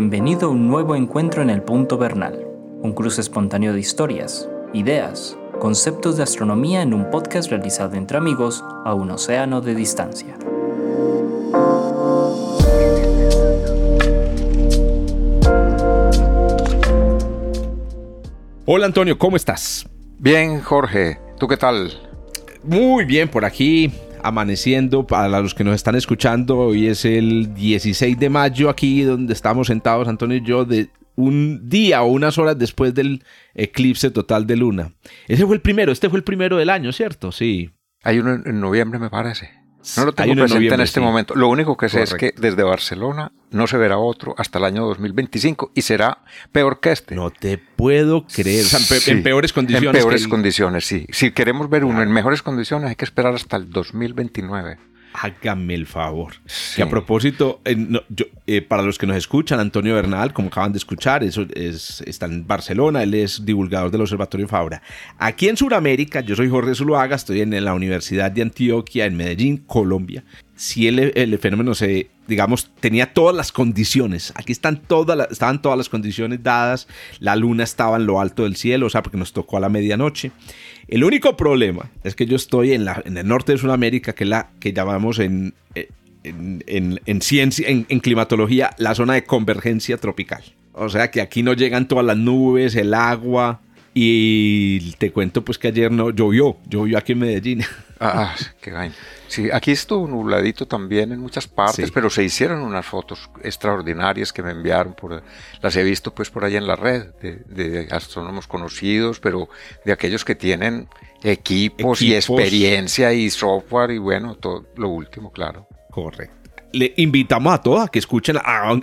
Bienvenido a un nuevo encuentro en el Punto Bernal, un cruce espontáneo de historias, ideas, conceptos de astronomía en un podcast realizado entre amigos a un océano de distancia. Hola Antonio, ¿cómo estás? Bien, Jorge, ¿tú qué tal? Muy bien, por aquí amaneciendo. Para los que nos están escuchando, hoy es el 16 de mayo, aquí donde estamos sentados, Antonio y yo, de un día o unas horas después del eclipse total de luna. Ese fue el primero, este fue el primero del año, ¿cierto? Sí. Hay uno en noviembre, me parece. No lo tengo presente en, este momento. Lo único que sé es que desde Barcelona no se verá otro hasta el año 2025 y será peor que este. No te puedo creer. en peores condiciones. En peores condiciones, sí. Si queremos ver uno en mejores condiciones hay que esperar hasta el 2029. Hágame el favor. Que a propósito, eh, eh, para los que nos escuchan, Antonio Bernal, como acaban de escuchar, eso es, está en Barcelona, él es divulgador del Observatorio Fabra. Aquí en Sudamérica, yo soy Jorge Zuluaga, estoy en la Universidad de Antioquia, en Medellín, Colombia. Si el, fenómeno se, digamos, tenía todas las condiciones, aquí están todas estaban todas las condiciones dadas, la luna estaba en lo alto del cielo, o sea, porque nos tocó a la medianoche. El único problema es que yo estoy en, la, en el norte de Sudamérica, que la que llamamos en, en, ciencia, en, climatología, la zona de convergencia tropical. O sea que aquí no llegan todas las nubes, el agua. Y te cuento pues que ayer no llovió, llovió aquí en Medellín. Ah, qué vaina. Sí, aquí estuvo nubladito también en muchas partes, pero se hicieron unas fotos extraordinarias que me enviaron, por, las he visto pues por ahí en la red, de, astrónomos conocidos, pero de aquellos que tienen equipos, y experiencia y software y bueno, todo lo último, claro. Correcto le invitamos a todos a que escuchen,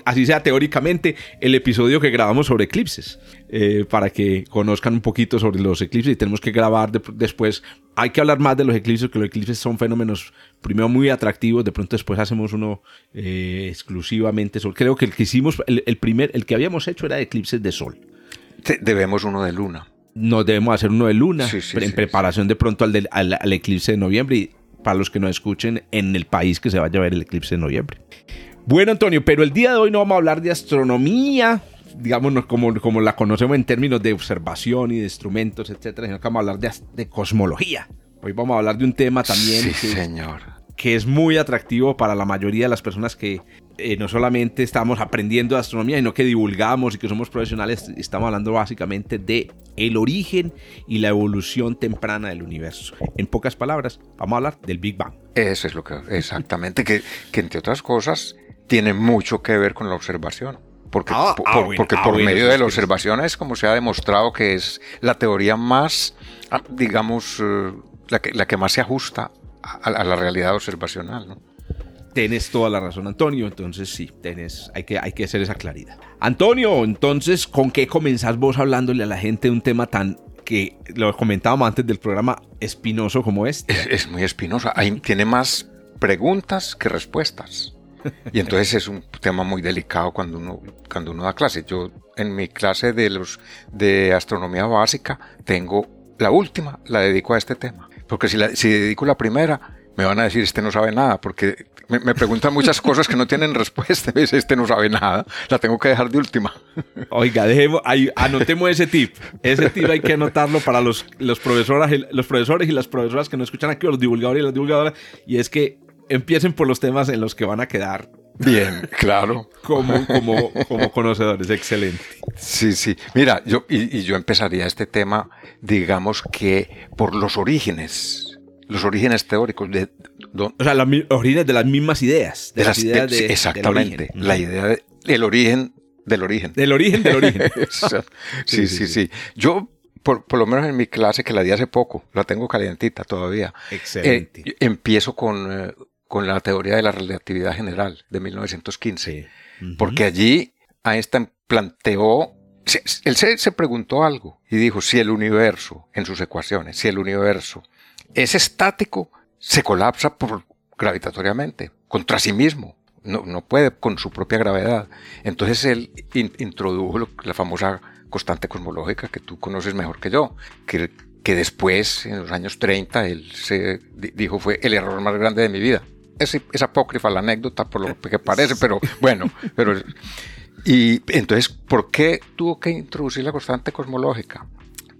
así sea teóricamente, el episodio que grabamos sobre eclipses, eh, para que conozcan un poquito sobre los eclipses y tenemos que grabar después. Hay que hablar más de los eclipses, que los eclipses son fenómenos, primero, muy atractivos, de pronto después hacemos uno eh, exclusivamente sobre. Creo que el que hicimos, el, primer, el que habíamos hecho era de eclipses de sol. Debemos uno de luna. Nos debemos hacer uno de luna, en preparación de pronto al, al eclipse de noviembre y para los que nos escuchen en el país que se vaya a ver el eclipse de noviembre. Bueno, Antonio, pero el día de hoy no vamos a hablar de astronomía, digamos, como, como la conocemos en términos de observación y de instrumentos, etcétera, sino que vamos a hablar de, de cosmología. Hoy vamos a hablar de un tema también. Sí, señor. Que es muy atractivo para la mayoría de las personas que eh, no solamente estamos aprendiendo de astronomía, sino que divulgamos y que somos profesionales. Estamos hablando básicamente de el origen y la evolución temprana del universo. En pocas palabras, vamos a hablar del Big Bang. Eso es lo que, exactamente, que, que entre otras cosas tiene mucho que ver con la observación. Porque, ah, por, ah, porque ah, por medio de la observación es como se ha demostrado que es la teoría más, digamos, eh, la que, la que más se ajusta a, a la realidad observacional. ¿no? Tienes toda la razón, Antonio. Entonces sí, tenés, hay, que, hay que hacer esa claridad. Antonio, entonces, ¿con qué comenzás vos hablándole a la gente de un tema tan que lo comentábamos antes del programa espinoso como este? Es, muy espinoso. Tiene más preguntas que respuestas. Y entonces es un tema muy delicado cuando uno, cuando uno da clase. Yo en mi clase de, los, de astronomía básica tengo la última, la dedico a este tema. Porque si, si dedico la primera, me van a decir, este no sabe nada, porque me, preguntan muchas cosas que no tienen respuesta. Este no sabe nada, la tengo que dejar de última. Oiga, dejemos, anotemos ese tip. Ese tip hay que anotarlo para los, los, profesores, los profesores y las profesoras que nos escuchan aquí, los divulgadores y las divulgadoras, y es que empiecen por los temas en los que van a quedar Bien, claro. Como, como, como conocedores, excelente. Sí, sí. Mira, yo, y, y, yo empezaría este tema, digamos que por los orígenes los orígenes teóricos. De, o sea, los orígenes de las mismas ideas. De, las, ideas de, exactamente. La idea del origen del origen. Del origen del origen. sí, sí, sí, Yo, por, lo menos en mi clase, que la di hace poco, la tengo calientita todavía. Excelente. Eh, empiezo con, eh, con la teoría de la relatividad general de 1915. Porque allí Einstein planteó él se, se, preguntó algo y dijo, si el universo, en sus ecuaciones, si el universo es estático, se colapsa por, gravitatoriamente, contra sí mismo. No, no, puede con su propia gravedad. Entonces él introdujo la famosa constante cosmológica que tú conoces mejor que yo, que, que después, en los años 30, él se dijo fue el error más grande de mi vida. Es, es apócrifa la anécdota por lo que parece, pero bueno, pero Y entonces, ¿por qué tuvo que introducir la constante cosmológica?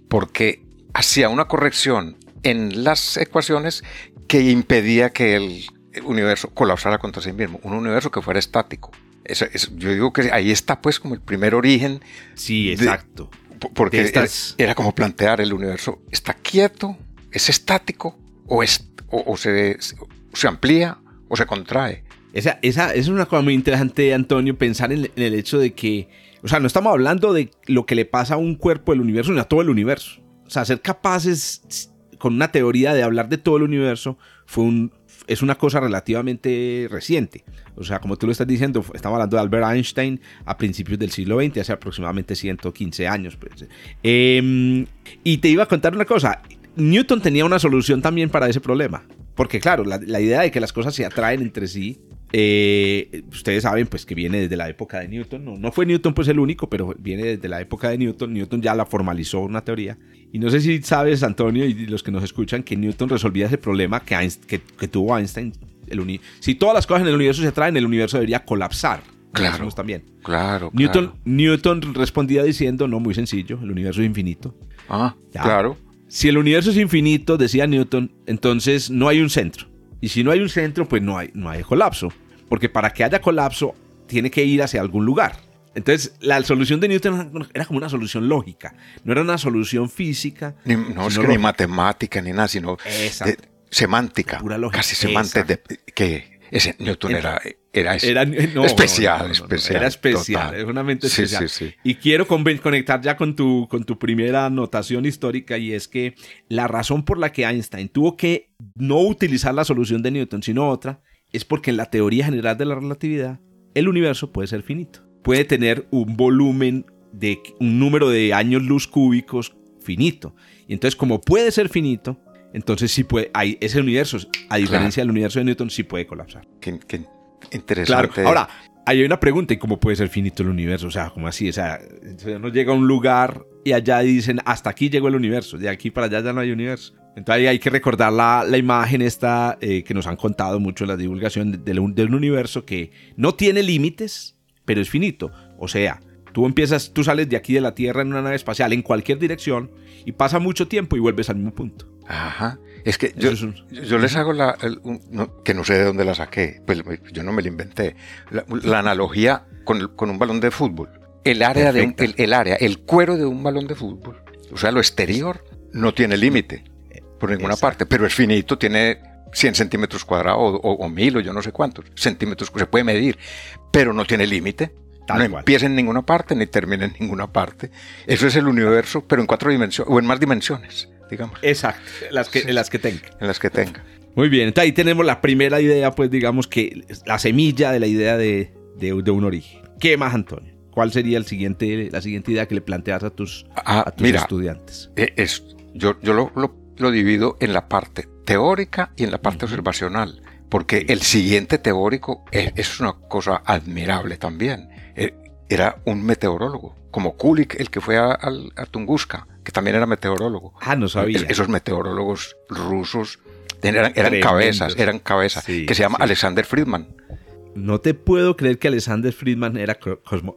Porque hacía una corrección en las ecuaciones que impedía que el universo colapsara contra sí mismo, un universo que fuera estático. yo digo que ahí está pues como el primer origen. Sí, exacto. porque era, como plantear el universo, ¿está quieto? ¿Es estático? ¿O, es, o, se, se, amplía o se contrae? Esa, esa, es una cosa muy interesante, Antonio, pensar en, el hecho de que, o sea, no estamos hablando de lo que le pasa a un cuerpo del universo, sino a todo el universo. O sea, ser capaces con una teoría de hablar de todo el universo fue un, es una cosa relativamente reciente. O sea, como tú lo estás diciendo, estamos hablando de Albert Einstein a principios del siglo XX, hace aproximadamente 115 años. Pues. Em, y te iba a contar una cosa. Newton tenía una solución también para ese problema. Porque claro, la, la idea de que las cosas se atraen entre sí eh, ustedes saben pues que viene desde la época de Newton, no, no, fue Newton pues el único, pero viene desde la época de Newton, Newton ya la formalizó una teoría. Y no sé si sabes, Antonio, y los que nos escuchan, que Newton resolvía ese problema que, que, tuvo Einstein. El si todas las cosas en el universo se atraen, el universo debería colapsar. Claro, también. Claro, Newton, Newton respondía diciendo, no, muy sencillo, el universo es infinito. Ah, claro. Si el universo es infinito, decía Newton, entonces no hay un centro. Y si no hay un centro, pues no hay, no hay colapso. Porque para que haya colapso, tiene que ir hacia algún lugar. Entonces, la solución de Newton era como una solución lógica, no era una solución física. no es que ni matemática ni nada, sino semántica, casi semántica, que ese Newton era, era, especial, especial. Era especial, es una mente especial. Y quiero conectar ya con tu, con tu primera notación histórica y es que la razón por la que Einstein tuvo que no utilizar la solución de Newton, sino otra, es porque en la teoría general de la relatividad, el universo puede ser finito. Puede tener un volumen de un número de años luz cúbicos finito. Y entonces, como puede ser finito, entonces sí puede, hay, ese universo, a diferencia del universo de Newton, sí puede colapsar. Qué, interesante. Claro. Ahora, hay una pregunta, ¿y cómo puede ser finito el universo? O sea, ¿cómo así? O sea, uno llega a un lugar y allá dicen, hasta aquí llegó el universo, de aquí para allá ya no hay universo. Entonces hay que recordar la, la imagen esta eh, que nos han contado mucho en la divulgación de, un, universo que no tiene límites, pero es finito. O sea, tú empiezas, tú sales de aquí de la Tierra en una nave espacial en cualquier dirección y pasa mucho tiempo y vuelves al mismo punto. Ajá. Es que yo, yo les hago la, que no sé de dónde la saqué, pues yo no me la inventé, la, analogía con, con, un balón de fútbol. El área, de el área, el cuero de un balón de fútbol, o sea, lo exterior, no tiene límite por ninguna parte, pero es finito, tiene 100 centímetros cuadrados o, mil o yo no sé cuántos centímetros, se puede medir, pero no tiene límite. No empieza en ninguna parte ni termina en ninguna parte. Eso es el universo, pero en cuatro dimensiones o en más dimensiones, digamos. Exacto, las que, en las que tenga. En las que tenga. Muy bien, entonces ahí tenemos la primera idea, pues digamos que la semilla de la idea de, de, un origen. ¿Qué más, Antonio? ¿Cuál sería el siguiente, la siguiente idea que le planteas a tus, ah, estudiantes? Eh, es, yo, yo lo, lo lo divido en la parte teórica y en la parte observacional, porque el siguiente teórico es, una cosa admirable también. E, era un meteorólogo, como Kulik, el que fue a, Tunguska, que también era meteorólogo. Ah, no sabía. esos meteorólogos rusos eran, cabezas, eran cabezas, que se llama Alexander Friedman. No te puedo creer que Alexander Friedman era,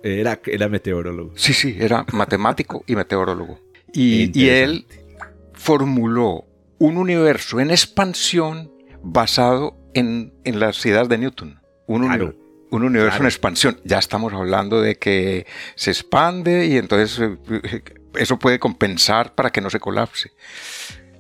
era, era meteorólogo. Sí, sí, era matemático y meteorólogo. Y, y él formuló un universo en expansión basado en, las ideas de Newton. Un, un universo en expansión. Ya estamos hablando de que se expande y entonces eh, eso puede compensar para que no se colapse.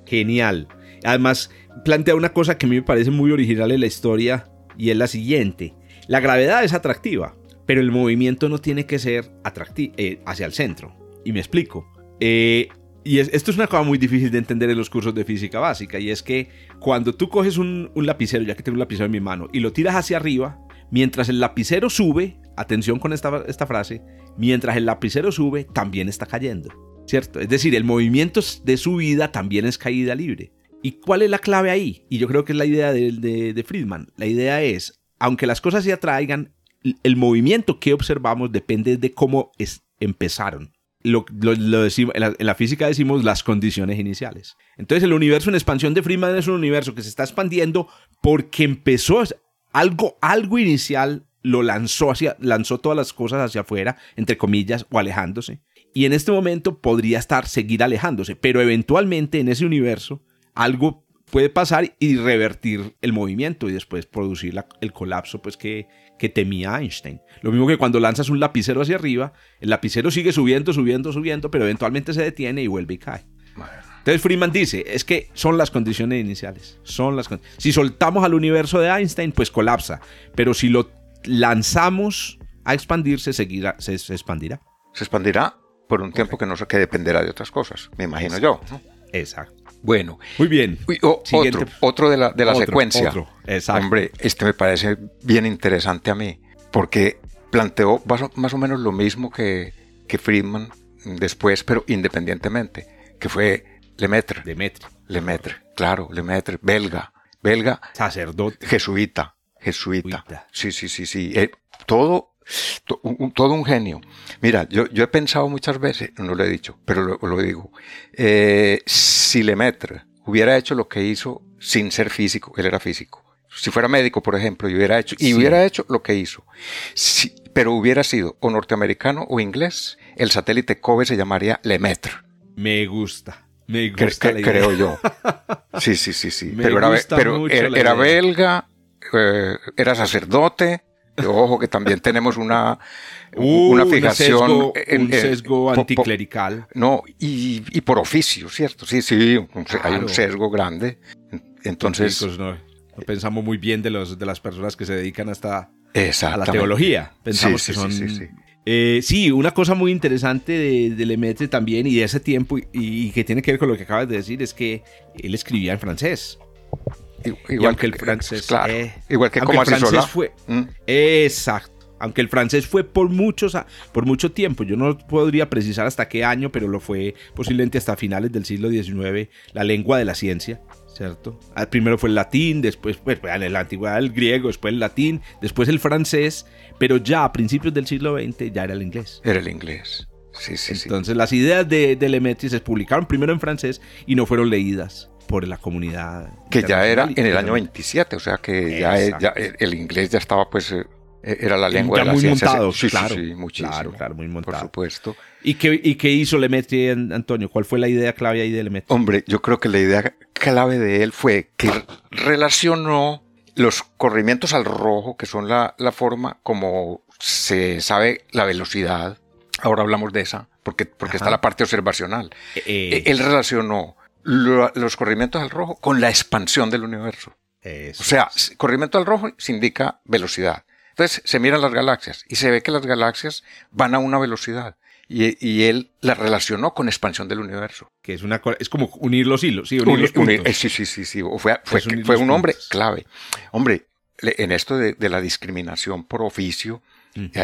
Genial. Además, plantea una cosa que a mí me parece muy original en la historia y es la siguiente. La gravedad es atractiva, pero el movimiento no tiene que ser eh, hacia el centro. Y me explico. Eh, y esto es una cosa muy difícil de entender en los cursos de física básica, y es que cuando tú coges un, lapicero, ya que tengo un lapicero en mi mano, y lo tiras hacia arriba, mientras el lapicero sube, atención con esta, esta frase, mientras el lapicero sube, también está cayendo, ¿cierto? Es decir, el movimiento de subida también es caída libre. ¿Y cuál es la clave ahí? Y yo creo que es la idea de, Friedman. La idea es, aunque las cosas se atraigan, el movimiento que observamos depende de cómo es, empezaron lo, decimos, en la, física decimos las condiciones iniciales. Entonces el universo en expansión de Friedman es un universo que se está expandiendo porque empezó algo, algo inicial lo lanzó, hacia, lanzó todas las cosas hacia afuera, entre comillas, o alejándose. Y en este momento podría estar, seguir alejándose, pero eventualmente en ese universo algo puede pasar y revertir el movimiento y después producir el colapso pues que, que temía Einstein. Lo mismo que cuando lanzas un lapicero hacia arriba, el lapicero sigue subiendo, subiendo, subiendo, pero eventualmente se detiene y vuelve y cae. Entonces Freeman dice, es que son las condiciones iniciales, son las si soltamos al universo de Einstein, pues colapsa, pero si lo lanzamos a expandirse, seguirá, se, expandirá. Se expandirá por un tiempo que no sé qué dependerá de otras cosas, me imagino yo. Exacto. Bueno. Muy bien. otro, otro de la, de la secuencia. Hombre, este me parece bien interesante a mí, porque planteó más o, menos lo mismo que, que Friedman después, pero independientemente, que fue Lemaitre. Lemaitre. Lemaitre, claro, Lemaitre, belga. Belga. Sacerdote. Jesuita. Jesuita. Sí, sí, sí, sí. Eh, todo todo un genio. Mira, yo, yo, he pensado muchas veces, no lo he dicho, pero lo, digo, eh, si Lemaitre hubiera hecho lo que hizo sin ser físico, él era físico. Si fuera médico, por ejemplo, y hubiera hecho, y hubiera hecho lo que hizo, pero hubiera sido o norteamericano o inglés, el satélite COBE se llamaría Lemaitre. Me gusta. Me gusta Creo yo. Sí, sí, sí, sí. pero era, pero era, belga, eh, era sacerdote, Ojo que también tenemos una, uh, una fijación. Un sesgo, un sesgo anticlerical. no, y, y, por oficio, ¿cierto? Sí, sí, hay un sesgo grande. Entonces. no, pensamos muy bien de, los, de las personas que se dedican hasta a la teología. Pensamos que son. Eh, sí, una cosa muy interesante de, de, Lemaitre también y de ese tiempo y, que tiene que ver con lo que acabas de decir es que él escribía en francés. Igual que el francés. Claro. Eh, igual que como el francés fue. ¿Mm? Exacto. Aunque el francés fue por muchos, por mucho tiempo, yo no podría precisar hasta qué año, pero lo fue posiblemente hasta finales del siglo XIX, la lengua de la ciencia, ¿cierto? Ah, primero fue el latín, después, pues, en la antigüedad el griego, después el latín, después el francés, pero ya a principios del siglo XX ya era el inglés. Era el inglés. Sí, sí, Entonces las ideas de, de Lemaitre se publicaron primero en francés y no fueron leídas por la comunidad. Que ya era en el año 27, o sea que ya, el inglés ya estaba pues eh, era la lengua de la muy montado, sí, claro, sí, muchísimo. Claro, claro, muy montado. Por supuesto. ¿Y qué, ¿Y qué hizo Lemaitre, Antonio? ¿Cuál fue la idea clave ahí de Lemaitre? Hombre, yo creo que la idea clave de él fue que relacionó los corrimientos al rojo, que son la, la forma como se sabe la velocidad. Ahora hablamos de esa, porque, porque está la parte observacional. Eh, eh. Él relacionó los corrimientos al rojo con la expansión del universo. o sea, corrimiento al rojo se indica velocidad. Entonces se miran las galaxias y se ve que las galaxias van a una velocidad. Y, él la relacionó con expansión del universo. Que es una es como unir los hilos, sí, unir los puntos. Sí, sí, sí, sí. Fue, fue, un hombre clave. Hombre, en esto de, la discriminación por oficio,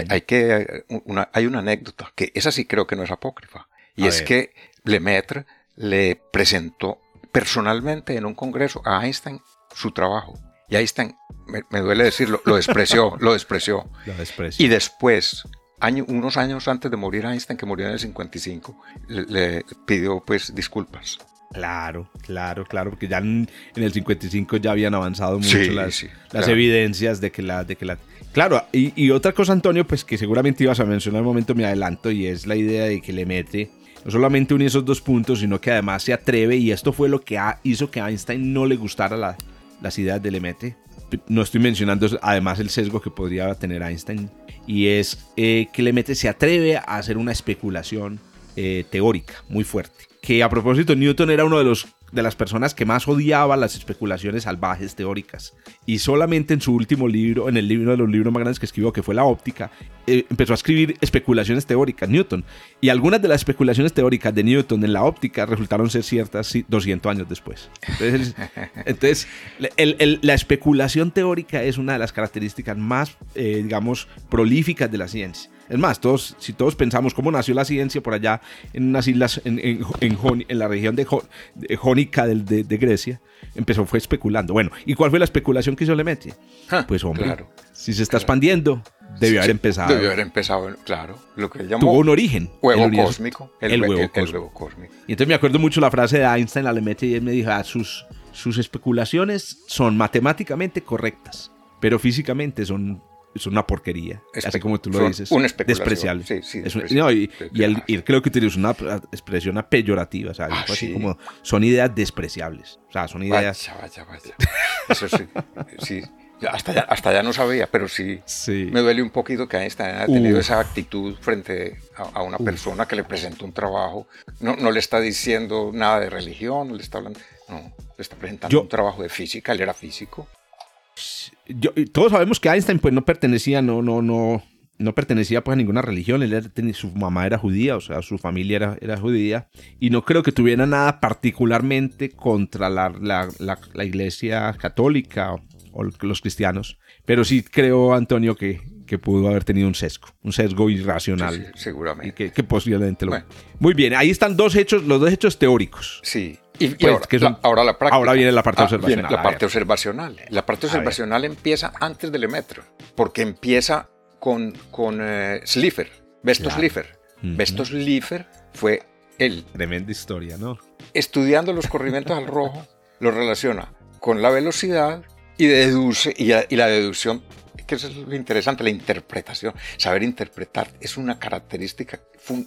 hay, que, una, hay una anécdota, que esa sí creo que no es apócrifa. Y es que Lemaitre le presentó personalmente en un congreso a Einstein su trabajo. Y Einstein, me, duele decirlo, lo despreció, lo despreció. Y después, unos años antes de morir Einstein, que murió en el 55, le, pidió pues disculpas. Claro, claro, claro, porque ya en, el 55 ya habían avanzado mucho las, las evidencias de que la, de que la... Claro, y, y, otra cosa, Antonio, pues que seguramente ibas a mencionar un momento, me adelanto, y es la idea de que le mete no solamente une esos dos puntos, sino que además se atreve, y esto fue lo que hizo que a Einstein no le gustara las ideas de Lemaitre. No estoy mencionando además el sesgo que podría tener Einstein, y es eh, que se atreve a hacer una especulación eh, teórica muy fuerte. Que a propósito, Newton era uno de los de las personas que más odiaba las especulaciones salvajes teóricas. Y solamente en su último libro, en el libro de los libros más grandes que escribió, que fue La óptica, eh, empezó a escribir especulaciones teóricas, Newton. Y algunas de las especulaciones teóricas de Newton en la óptica resultaron ser ciertas 200 años después. Entonces, la especulación teórica es una de las características más, eh, digamos, prolíficas de la ciencia. Es más, todos, si todos pensamos cómo nació la ciencia por allá en unas islas, en, en, en, la región de, Jónica de, de, Grecia, empezó, fue especulando. Bueno, ¿y cuál fue la especulación que hizo Lemaitre? pues hombre, si se está expandiendo, debió haber empezado. Debió haber empezado, claro. Lo que llamó Tuvo un origen. Huevo cósmico. El, huevo, cósmico. Y entonces me acuerdo mucho la frase de Einstein a Lemaitre y él me dijo, ah, sus, sus especulaciones son matemáticamente correctas, pero físicamente son una porquería. así como tú lo dices. Un Despreciable. Sí, sí, y, creo que utilizas una expresión peyorativa. O sea, ah, así como son ideas despreciables. O sea, son ideas. Vaya, vaya, vaya. Eso sí. sí. Hasta ya, hasta ya no sabía, pero sí, me duele un poquito que Einstein haya tenido esa actitud frente a, una persona que le presenta un trabajo. No, no le está diciendo nada de religión, no le está hablando. No, le está presentando un trabajo de física, él era físico. Yo, todos sabemos que Einstein pues no pertenecía, no, no, no, no pertenecía pues a ninguna religión, él su mamá era judía, o sea, su familia era, era judía, y no creo que tuviera nada particularmente contra la, la, la iglesia católica o los cristianos, pero sí creo, Antonio, que, que pudo haber tenido un sesgo, un sesgo irracional. seguramente. Y que, posiblemente lo... Muy bien, ahí están dos hechos, los dos hechos teóricos. Sí. Y, pues, ahora, la, práctica. Ahora viene la parte ah, observacional. la parte observacional. La parte observacional empieza antes del Emetro, porque empieza con, con uh, Slipher, Besto Slipher. Slipher fue él. Tremenda historia, ¿no? Estudiando los corrimientos al rojo, lo relaciona con la velocidad y deduce, y, la deducción, que eso es lo interesante, la interpretación. Saber interpretar es una característica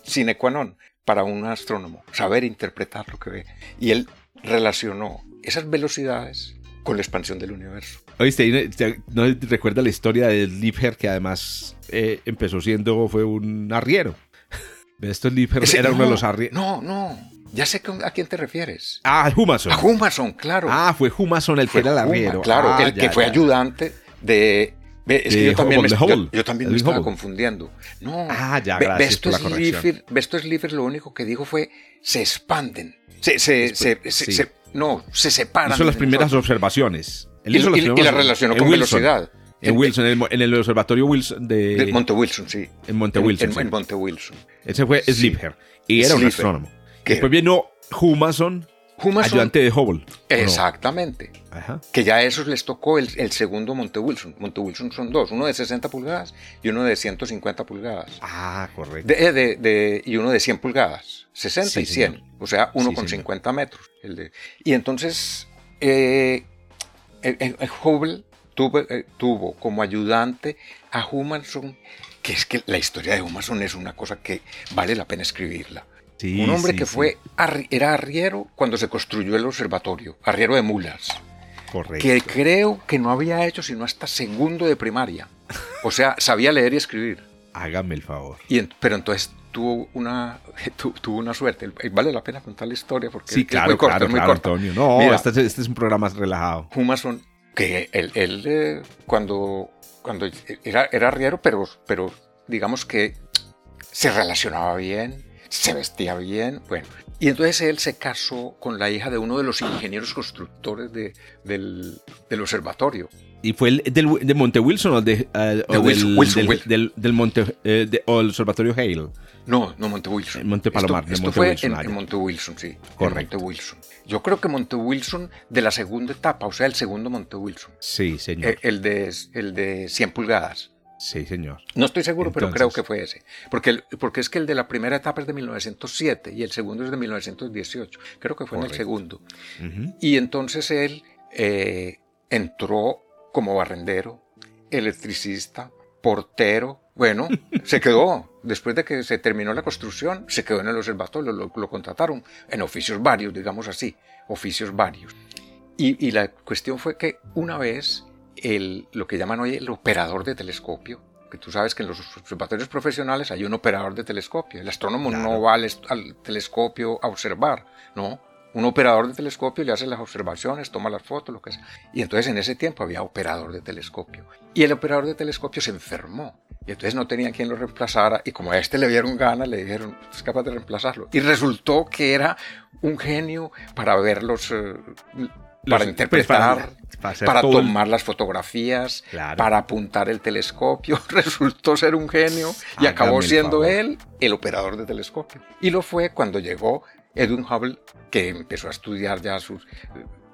sine qua non para un astrónomo, saber interpretar lo que ve. Y él relacionó esas velocidades con la expansión del universo. Oíste, ¿no recuerda la historia de Liebherr que además eh, empezó siendo, fue un arriero? Esto Liebherr era uno de los arrieros. No, no. Ya sé a quién te refieres. Ah, Humason. A Humason, claro. Ah, fue Humason el que era el arriero. Claro, ah, el que fue ayudante de. Es que yo también, me, yo, también me estaba confundiendo. No, ah, ya, gracias por la corrección. Slipher lo único que dijo fue se expanden. Se, se, se, no, se separan. Son las primeras observaciones. y, la relacionó con velocidad. En Wilson, en el, observatorio Wilson de, de, Monte Wilson, sí. En Monte Wilson. En, Monte Wilson. Ese fue Slipher. Y era un astrónomo. Después vino Humason, ayudante de Hubble. Exactamente. Que ya a esos les tocó el, segundo Monte Wilson. Monte Wilson son dos, uno de 60 pulgadas y uno de 150 pulgadas. Ah, correcto. Eh, y uno de 100 pulgadas, 60 y 100. O sea, uno con 50 metros. y entonces, eh, Hubble tuvo, eh, tuvo como ayudante a Humason, que es que la historia de Humason es una cosa que vale la pena escribirla un hombre que fue era arriero cuando se construyó el observatorio, arriero de mulas. Correcto. Que creo que no había hecho sino hasta segundo de primaria. O sea, sabía leer y escribir. Hágame el favor. Y pero entonces tuvo una, tuvo una suerte. Vale la pena contar la historia porque sí, claro, es muy claro, muy Antonio. No, este, este, es un programa relajado. Humason, que él, él eh, cuando, cuando era, era arriero, pero, pero digamos que se relacionaba bien, se vestía bien, bueno. Y entonces él se casó con la hija de uno de los ingenieros constructores de, del, del, observatorio. ¿Y fue el del, de Monte Wilson o, de, uh, o del, Wilson, del, del, Monte eh, o el observatorio Hale? No, no Monte Wilson. Monte Palomar. Esto, esto fue Wilson, en, en, Monte Wilson, sí. Correcto. Monte Wilson. Yo creo que Monte Wilson de la segunda etapa, o sea, el segundo Monte Wilson. Sí, señor. El, eh, el de, el de 100 pulgadas. Sí, señor. No estoy seguro, pero creo que fue ese. Porque, porque es que el de la primera etapa es de 1907 y el segundo es de 1918. Creo que fue en el segundo. Y entonces él eh, entró como barrendero, electricista, portero. Bueno, se quedó. Después de que se terminó la construcción, se quedó en el observatorio, lo, lo contrataron en oficios varios, digamos así, oficios varios. Y, y la cuestión fue que una vez el, lo que llaman hoy el operador de telescopio, que tú sabes que en los observatorios profesionales hay un operador de telescopio. El astrónomo no va al, telescopio a observar, no. Un operador de telescopio le hace las observaciones, toma las fotos, lo que sea. Y entonces en ese tiempo había operador de telescopio. Y el operador de telescopio se enfermó. Y entonces no tenía quien lo reemplazara. Y como a este le dieron ganas, le dijeron, es capaz de reemplazarlo. Y resultó que era un genio para ver los, eh, para pues, interpretar, para, tomar las fotografías, para apuntar el telescopio. Resultó ser un genio y acabó siendo él el operador de telescopio. Y lo fue cuando llegó Edwin Hubble, que empezó a estudiar ya sus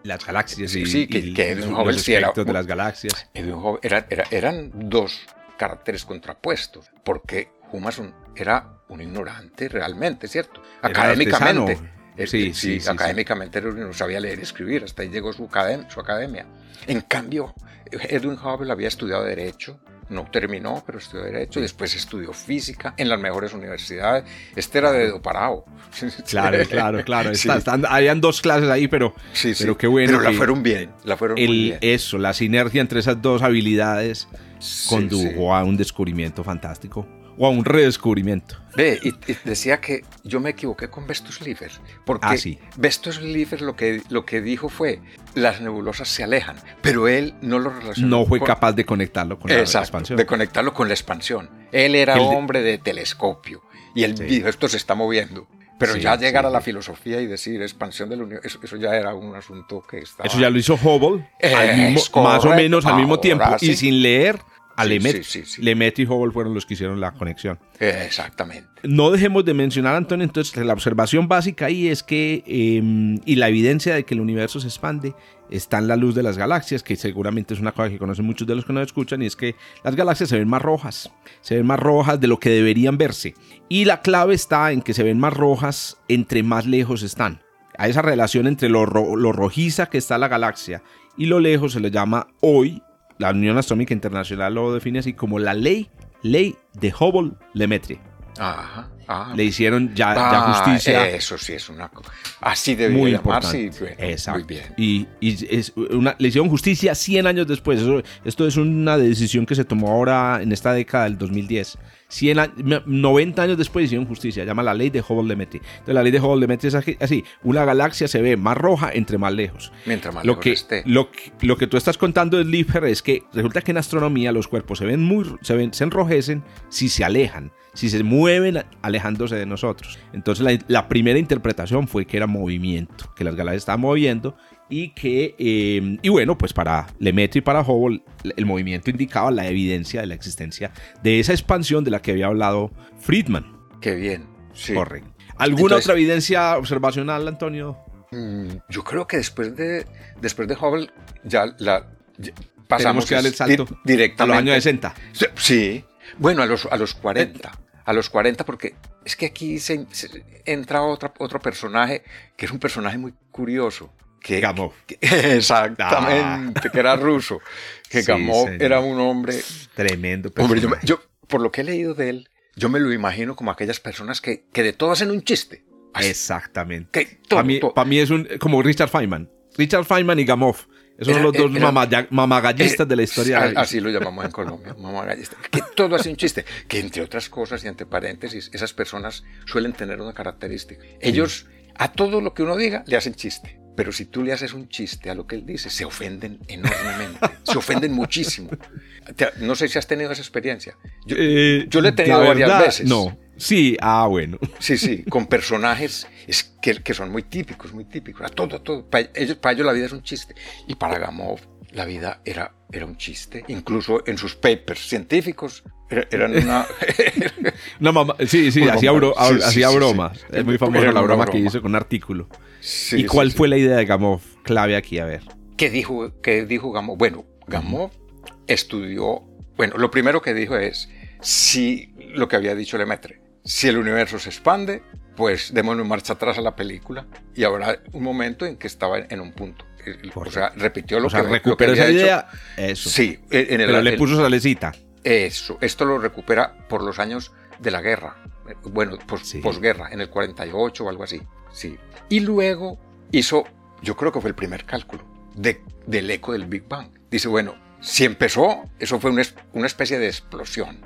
las galaxias sí, sí, que, Edwin Hubble sí era de las galaxias. Edwin Hubble era, eran dos caracteres contrapuestos, porque Humason era un ignorante realmente, ¿cierto? Académicamente sí, sí, académicamente no sabía leer y escribir, hasta ahí llegó su, academia. En cambio, Edwin Hubble había estudiado Derecho, no terminó, pero estudió Derecho, después estudió Física en las mejores universidades. Este era de Parado. Claro, claro, claro. habían dos clases ahí, pero, sí, pero qué bueno. Pero la fueron bien, la fueron muy bien. Eso, la sinergia entre esas dos habilidades condujo a un descubrimiento fantástico o a un redescubrimiento. Ve, y, decía que yo me equivoqué con Vestus Lieber, porque ah, sí. Vestus Lieber lo que, lo que dijo fue, las nebulosas se alejan, pero él no lo relacionó. No fue capaz de conectarlo con la expansión. de conectarlo con la expansión. Él era hombre de telescopio y él dijo, esto se está moviendo. Pero ya llegar a la filosofía y decir expansión del universo, eso, ya era un asunto que estaba... Eso ya lo hizo Hubble, más o menos al mismo tiempo, y sin leer a Lemaitre. Lemaitre y Hubble fueron los que hicieron la conexión. Exactamente. No dejemos de mencionar, Antonio, entonces la observación básica ahí es que, em, y la evidencia de que el universo se expande, está en la luz de las galaxias, que seguramente es una cosa que conocen muchos de los que nos escuchan, y es que las galaxias se ven más rojas, se ven más rojas de lo que deberían verse. Y la clave está en que se ven más rojas entre más lejos están. A esa relación entre lo, lo rojiza que está la galaxia y lo lejos se le llama hoy la Unión Astronómica Internacional lo define así como la ley, ley de Hubble-Lemaitre. Ajá. Le hicieron ya, ah, justicia. Eso sí es una cosa. Así debe muy llamarse. Exacto. Muy bien. Y, es una, le hicieron justicia 100 años después. esto es una decisión que se tomó ahora en esta década del 2010. 100, 90 años después hicieron justicia, llama la ley de Hubble-Lemaître. Entonces la ley de Hubble-Lemaître es así, una galaxia se ve más roja entre más lejos. Mientras más lo lejos que, esté. Lo, lo, que tú estás contando de Liebherr es que resulta que en astronomía los cuerpos se ven muy, se, ven, se enrojecen si se alejan, si se mueven alejándose de nosotros. Entonces la, la primera interpretación fue que era movimiento, que las galaxias estaban moviendo y que, eh, y bueno, pues para Lemaitre y para Hubble el movimiento indicaba la evidencia de la existencia de esa expansión de la que había hablado Friedman. Qué bien, sí. Correcto. ¿Alguna otra evidencia observacional, Antonio? Mm, yo creo que después de, después de Hubble ya la... pasamos que darle el salto directamente. A los años 60. Sí. Bueno, a los, a los 40 a los 40, porque es que aquí se, entra otro, otro personaje que es un personaje muy curioso, que, Gamov. exactamente, que era ruso. Que Gamov era un hombre. Tremendo. Hombre, yo, por lo que he leído de él, yo me lo imagino como aquellas personas que, que de todo hacen un chiste. Exactamente. Para mí, mí, es un, como Richard Feynman. Richard Feynman y Gamov. Esos son los dos mamagallistas de la historia. Así lo llamamos en Colombia, mamagallistas. Que todo hace un chiste. Que entre otras cosas y entre paréntesis, esas personas suelen tener una característica. Ellos, a todo lo que uno diga, le hacen chiste. Pero si tú le haces un chiste a lo que él dice, se ofenden enormemente. se ofenden muchísimo. No sé si has tenido esa experiencia. Yo, eh, yo le he tenido varias veces. No. Sí, ah, bueno. Sí, sí, con personajes que, que son muy típicos, muy típicos. A todo, todo. Para ellos, para ellos la vida es un chiste. Y para Gamov la vida era, era un chiste. Incluso en sus papers científicos eran una... una mamá, sí, sí, hacía, bromas. Es muy famosa la broma, que hizo con un artículo. ¿Y cuál fue la idea de Gamov? Clave aquí, a ver. ¿Qué dijo, qué dijo Gamov? Bueno, Gamov estudió... Bueno, lo primero que dijo es, si lo que había dicho Lemaitre, si el universo se expande, pues démonos marcha atrás a la película y habrá un momento en que estaba en un punto. O sea, repitió lo, que, recuperó esa idea. Eso. Sí, en el, pero le puso salecita. Eso, esto lo recupera por los años de la guerra. Bueno, posguerra, en el 48 o algo así. Sí. Y luego hizo, yo creo que fue el primer cálculo de, del eco del Big Bang. Dice, bueno, si empezó, eso fue una, una especie de explosión.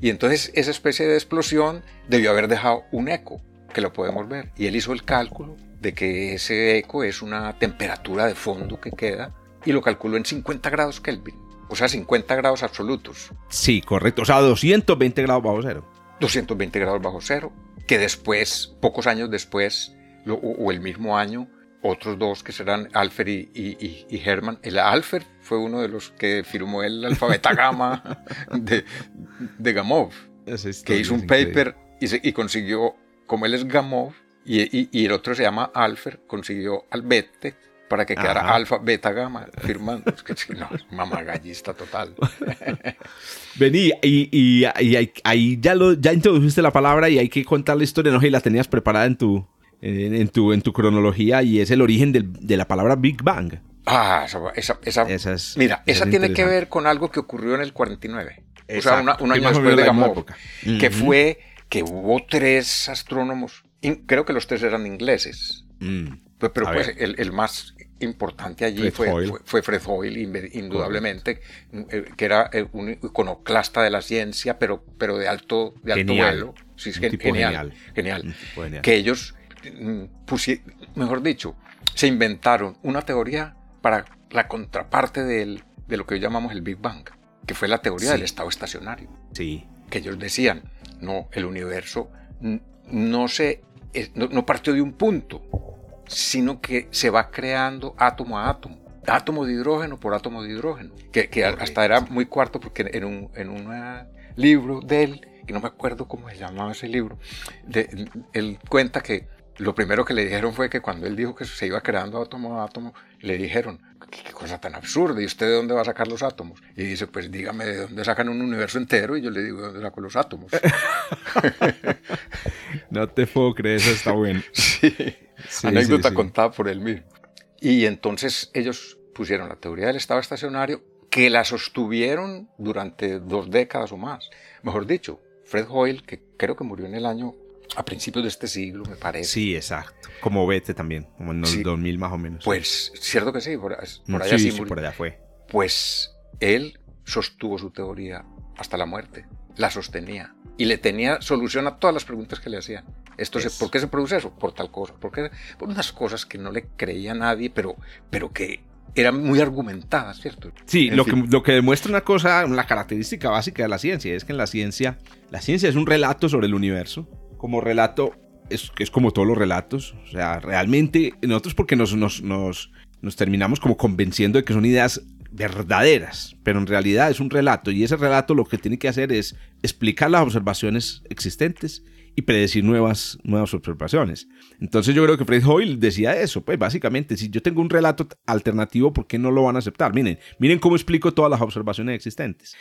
Y entonces esa especie de explosión debió haber dejado un eco, que lo podemos ver. Y él hizo el cálculo de que ese eco es una temperatura de fondo que queda y lo calculó en 50 grados Kelvin. O sea, 50 grados absolutos. Sí, correcto. O sea, 220 grados bajo cero. 220 grados bajo cero. Que después, pocos años después, o, el mismo año, otros dos que serán Alfer y, y, Herman. El Alfer fue uno de los que firmó el alfabeta gamma de, de Gamov, que hizo un paper y, consiguió, como él es Gamov, y, el otro se llama Alfer, consiguió Albete para que quedara alfa, beta, gamma, firmando. Es que no, mamagallista total. Vení, y, ahí ya, lo, ya introdujiste la palabra y hay que contar la historia, ¿no? Y la tenías preparada en tu, en, tu, en tu cronología y es el origen de la palabra Big Bang. Ah, esa, esa, mira, esa, tiene que ver con algo que ocurrió en el 49. o sea, un año después de Gamow, que fue que hubo tres astrónomos, creo que los tres eran ingleses, mm. pero pues el, más importante allí fue, fue, Fred Hoyle, indudablemente, eh, que era eh, un iconoclasta de la ciencia, pero, pero de alto, de alto vuelo. Sí, genial, genial. Que ellos, mm, mejor dicho, se inventaron una teoría para la contraparte del, de lo que hoy llamamos el Big Bang, que fue la teoría del estado estacionario. Sí. Que ellos decían, no, el universo no, se, no partió de un punto, sino que se va creando átomo a átomo. Átomo de hidrógeno por átomo de hidrógeno, que, que hasta era muy cuarto porque en un, en un libro de él, y no me acuerdo cómo se llamaba ese libro, de, él cuenta que lo primero que le dijeron fue que cuando él dijo que se iba creando átomo a átomo, le dijeron, qué cosa tan absurda, ¿y usted de dónde va a sacar los átomos? Y dice, pues dígame de dónde sacan un universo entero, y yo le digo, ¿de dónde saco los átomos? no te puedo creer, eso está bueno. sí, anécdota contada por él mismo. Y entonces ellos pusieron la teoría del estado estacionario que la sostuvieron durante dos décadas o más. Mejor dicho, Fred Hoyle, que creo que murió en el año a principios de este siglo, me parece. Sí, exacto. Como Vete también, como en los 2000 más o menos. Pues, cierto que sí, por, allá sí, por allá fue. Pues él sostuvo su teoría hasta la muerte, la sostenía y le tenía solución a todas las preguntas que le hacían. Esto ¿Por qué se produce eso? Por tal cosa. ¿Por, qué? por unas cosas que no le creía a nadie, pero, pero que eran muy argumentadas, ¿cierto? Sí, lo que, lo que demuestra una cosa, la característica básica de la ciencia, es que en la ciencia, la ciencia es un relato sobre el universo, como relato, es, es como todos los relatos, o sea, realmente nosotros porque nos, nos, nos, nos terminamos como convenciendo de que son ideas verdaderas, pero en realidad es un relato y ese relato lo que tiene que hacer es explicar las observaciones existentes y predecir nuevas, nuevas observaciones. Entonces yo creo que Fred Hoyle decía eso, pues básicamente, si yo tengo un relato alternativo, ¿por qué no lo van a aceptar? Miren, miren cómo explico todas las observaciones existentes.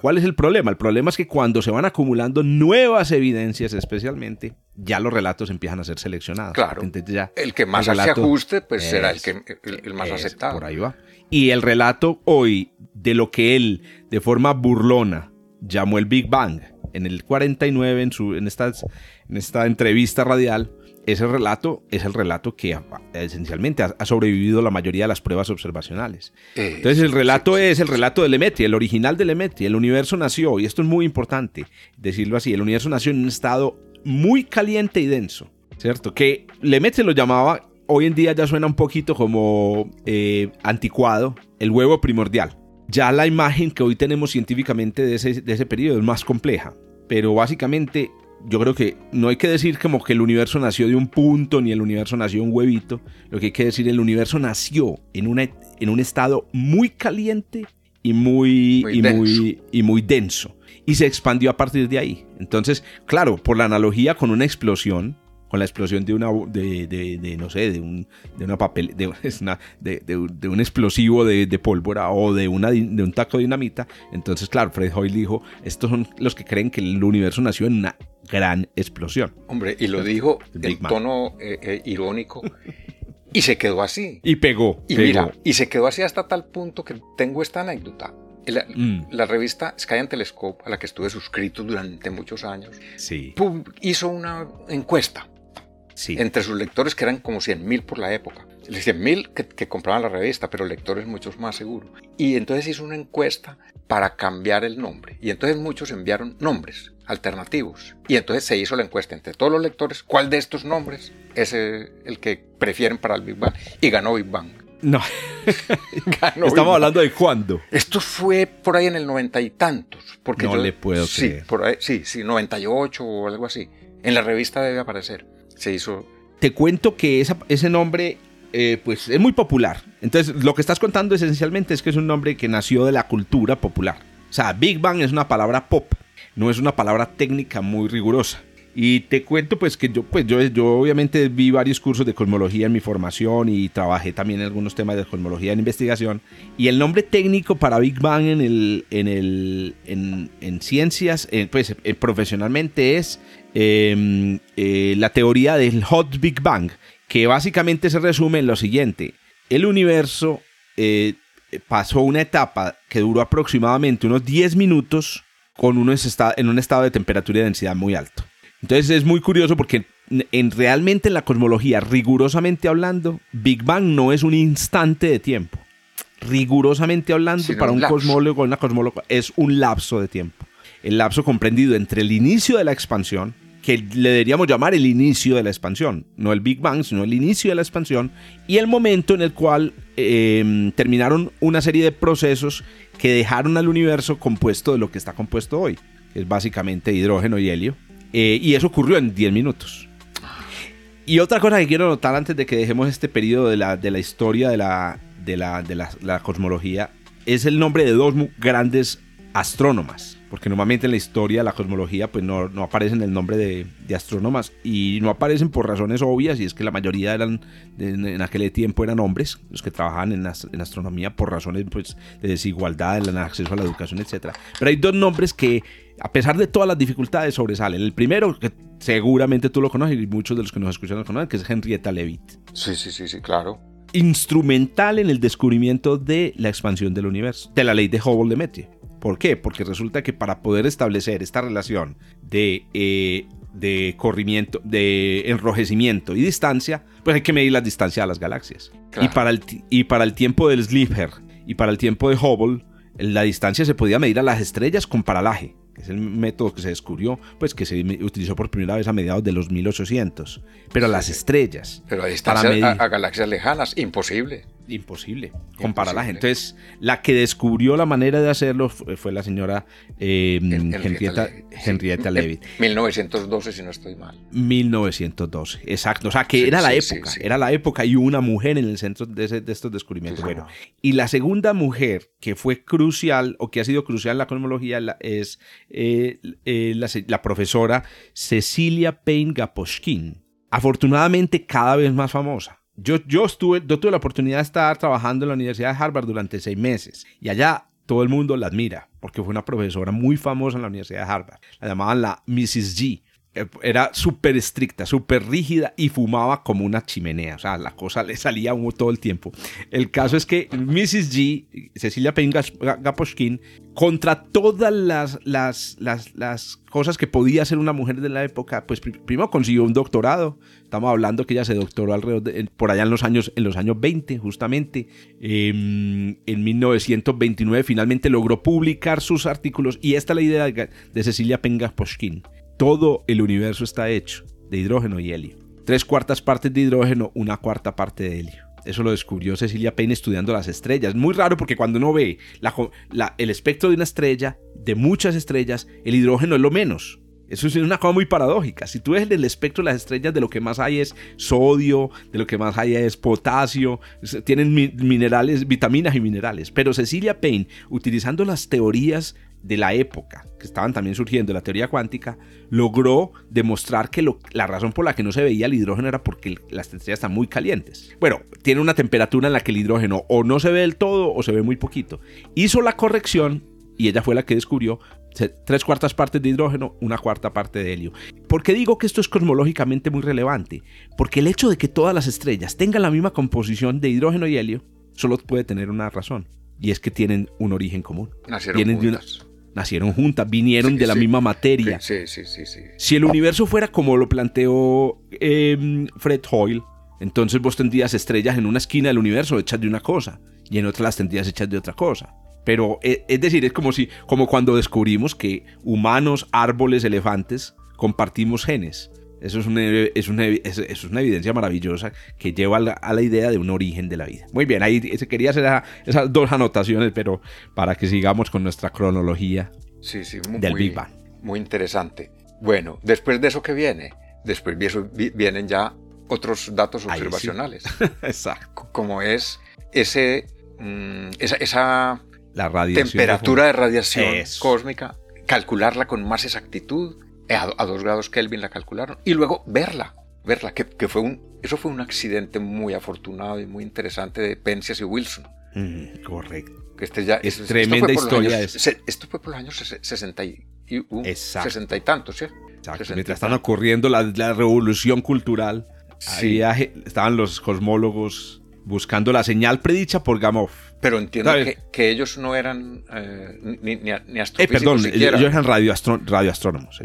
¿Cuál es el problema? El problema es que cuando se van acumulando nuevas evidencias especialmente, ya los relatos empiezan a ser seleccionados. Claro. ya el que más se ajuste, pues será el, que, el, más aceptado. Por ahí va. Y el relato hoy de lo que él, de forma burlona, llamó el Big Bang, en el 49, en, su, en, en esta entrevista radial, ese relato es el relato que esencialmente ha, sobrevivido la mayoría de las pruebas observacionales. Eh, Entonces el relato es el relato de Lemaitre, el original de Lemaitre. El universo nació, y esto es muy importante decirlo así, el universo nació en un estado muy caliente y denso, ¿cierto? Que Lemaitre lo llamaba, hoy en día ya suena un poquito como eh, anticuado, el huevo primordial ya la imagen que hoy tenemos científicamente de ese, de ese periodo es más compleja, pero básicamente yo creo que no hay que decir como que el universo nació de un punto ni el universo nació de un huevito, lo que hay que decir el universo nació en, una, en un estado muy caliente y muy, y, muy, y muy denso. Y se expandió a partir de ahí. Entonces, claro, por la analogía con una explosión, con la explosión de una, de, de, no sé, de un, de una papel, de, una, de, un explosivo de, pólvora o de, una, de un taco de dinamita. Entonces, claro, Fred Hoyle dijo, estos son los que creen que el universo nació en una gran explosión. Hombre, y lo dijo en tono eh, eh, irónico. Y se quedó así. Y pegó. Y mira, y se quedó así hasta tal punto que tengo esta anécdota. La, mm. la, revista Sky and Telescope, a la que estuve suscrito durante muchos años, sí. hizo una encuesta entre sus lectores, que eran como 100.000 por la época. 100.000 que, que compraban la revista, pero lectores muchos más seguros. Y entonces hizo una encuesta para cambiar el nombre. Y entonces muchos enviaron nombres alternativos. Y entonces se hizo la encuesta entre todos los lectores, ¿cuál de estos nombres es el que prefieren para el Big Bang? Y ganó Big Bang. No. Estamos hablando de cuándo. Esto fue por ahí en el noventa y tantos. Porque no le puedo sí, creer. Por ahí, sí, sí, 98 o algo así. En la revista debe aparecer se hizo. Te cuento que ese nombre eh, pues es muy popular. Entonces, lo que estás contando esencialmente es que es un nombre que nació de la cultura popular. O sea, Big Bang es una palabra pop, no es una palabra técnica muy rigurosa. Y te cuento pues que yo, pues yo, yo obviamente vi varios cursos de cosmología en mi formación y trabajé también en algunos temas de cosmología en investigación. Y el nombre técnico para Big Bang en, el, en, el, en, ciencias, eh, pues eh, profesionalmente es Em, eh, la teoría del Hot Big Bang, que básicamente se resume en lo siguiente. El universo eh, pasó una etapa que duró aproximadamente unos 10 minutos con uno en un estado de temperatura y densidad muy alto. Entonces es muy curioso porque en, realmente en la cosmología, rigurosamente hablando, Big Bang no es un instante de tiempo. Rigurosamente hablando, para un, cosmólogo o una cosmóloga, es un lapso de tiempo. El lapso comprendido entre el inicio de la expansión, que le deberíamos llamar el inicio de la expansión, no el Big Bang, sino el inicio de la expansión, y el momento en el cual em, terminaron una serie de procesos que dejaron al universo compuesto de lo que está compuesto hoy, que es básicamente hidrógeno y helio, eh, y eso ocurrió en 10 minutos. Y otra cosa que quiero notar antes de que dejemos este periodo de la, de la historia de, la, de, la, de la cosmología es el nombre de dos grandes astrónomas porque normalmente en la historia, la cosmología, pues no, no aparecen el nombre de, de, astrónomas y no aparecen por razones obvias, y es que la mayoría eran, en, aquel tiempo eran hombres, los que trabajaban en, en, astronomía por razones pues, de desigualdad, en el acceso a la educación, etc. Pero hay dos nombres que, a pesar de todas las dificultades, sobresalen. El primero, que seguramente tú lo conoces y muchos de los que nos escuchan lo conocen, que es Henrietta Leavitt. Sí, sí, sí, sí, claro instrumental en el descubrimiento de la expansión del universo, de la ley de Hubble de. ¿Por qué? Porque resulta que para poder establecer esta relación de, eh, de corrimiento, de enrojecimiento y distancia, pues hay que medir la distancia a las galaxias. Y, para el, y para el tiempo del Slipher y para el tiempo de Hubble, la distancia se podía medir a las estrellas con paralaje que es el método que se descubrió, pues que se utilizó por primera vez a mediados de los 1800. Pero las estrellas. Pero a distancia a, galaxias lejanas, imposible. Imposible, compararlas. Entonces, la que descubrió la manera de hacerlo fue, la señora eh, Henrietta, Henrietta, Leavitt. 1912, si no estoy mal. 1912, exacto. O sea, que era la época, era la época y una mujer en el centro de, de estos descubrimientos. bueno, y la segunda mujer que fue crucial o que ha sido crucial en la cosmología es eh, eh, la, profesora Cecilia Payne Gaposchkin, afortunadamente cada vez más famosa. Yo, yo, estuve, yo tuve la oportunidad de estar trabajando en la Universidad de Harvard durante seis meses y allá todo el mundo la admira porque fue una profesora muy famosa en la Universidad de Harvard. La llamaban la Mrs. G era súper estricta, súper rígida y fumaba como una chimenea. O sea, la cosa le salía humo todo el tiempo. El caso es que Mrs. G, Cecilia Payne Gaposchkin, contra todas las, las, las, cosas que podía hacer una mujer de la época, pues primero consiguió un doctorado. Estamos hablando que ella se doctoró alrededor de, por allá en los años, en los años 20, justamente. Em, en 1929 finalmente logró publicar sus artículos y esta es la idea de, Cecilia Gaposchkin todo el universo está hecho de hidrógeno y helio. Tres cuartas partes de hidrógeno, una cuarta parte de helio. Eso lo descubrió Cecilia Payne estudiando las estrellas. Muy raro porque cuando uno ve el espectro de una estrella, de muchas estrellas, el hidrógeno es lo menos. Eso es una cosa muy paradójica. Si tú ves el espectro de las estrellas, de lo que más hay es sodio, de lo que más hay es potasio, tienen minerales, vitaminas y minerales. Pero Cecilia Payne, utilizando las teorías de la época, que estaban también surgiendo, la teoría cuántica, logró demostrar que la razón por la que no se veía el hidrógeno era porque las estrellas están muy calientes. Bueno, tiene una temperatura en la que el hidrógeno o no se ve del todo o se ve muy poquito. Hizo la corrección y ella fue la que descubrió tres cuartas partes de hidrógeno, una cuarta parte de helio. ¿Por qué digo que esto es cosmológicamente muy relevante? Porque el hecho de que todas las estrellas tengan la misma composición de hidrógeno y helio solo puede tener una razón. Y es que tienen un origen común. Nacieron juntas nacieron juntas, vinieron de la misma materia. Sí, sí, sí, sí, Si el universo fuera como lo planteó em, Fred Hoyle, entonces vos tendrías estrellas en una esquina del universo hechas de una cosa y en otra las tendrías hechas de otra cosa. Pero e, es decir, es como si, como cuando descubrimos que humanos, árboles, elefantes compartimos genes. Eso es una, es una, es, una evidencia maravillosa que lleva a la, idea de un origen de la vida. Muy bien, ahí se quería hacer esas dos anotaciones, pero para que sigamos con nuestra cronología sí, sí, muy, del Big Bang. Muy interesante. Bueno, después de eso que viene, después de eso vienen ya otros datos observacionales. Exacto. Como es ese, mm, esa, esa la temperatura de radiación cósmica, calcularla con más exactitud eh, a, dos grados Kelvin la calcularon y luego verla, verla, que, que, fue un, eso fue un accidente muy afortunado y muy interesante de Penzias y Wilson. Mm, correcto. Que este ya, es tremenda historia. esto fue por los años 60 y, y, 60 y tantos, ¿sí? Mientras están ocurriendo la, la revolución cultural, sí. estaban los cosmólogos buscando la señal predicha por Gamov. Pero entiendo que, ellos no eran eh, ni, ni, astrofísicos eh, perdón, ellos eran radioastrónomos.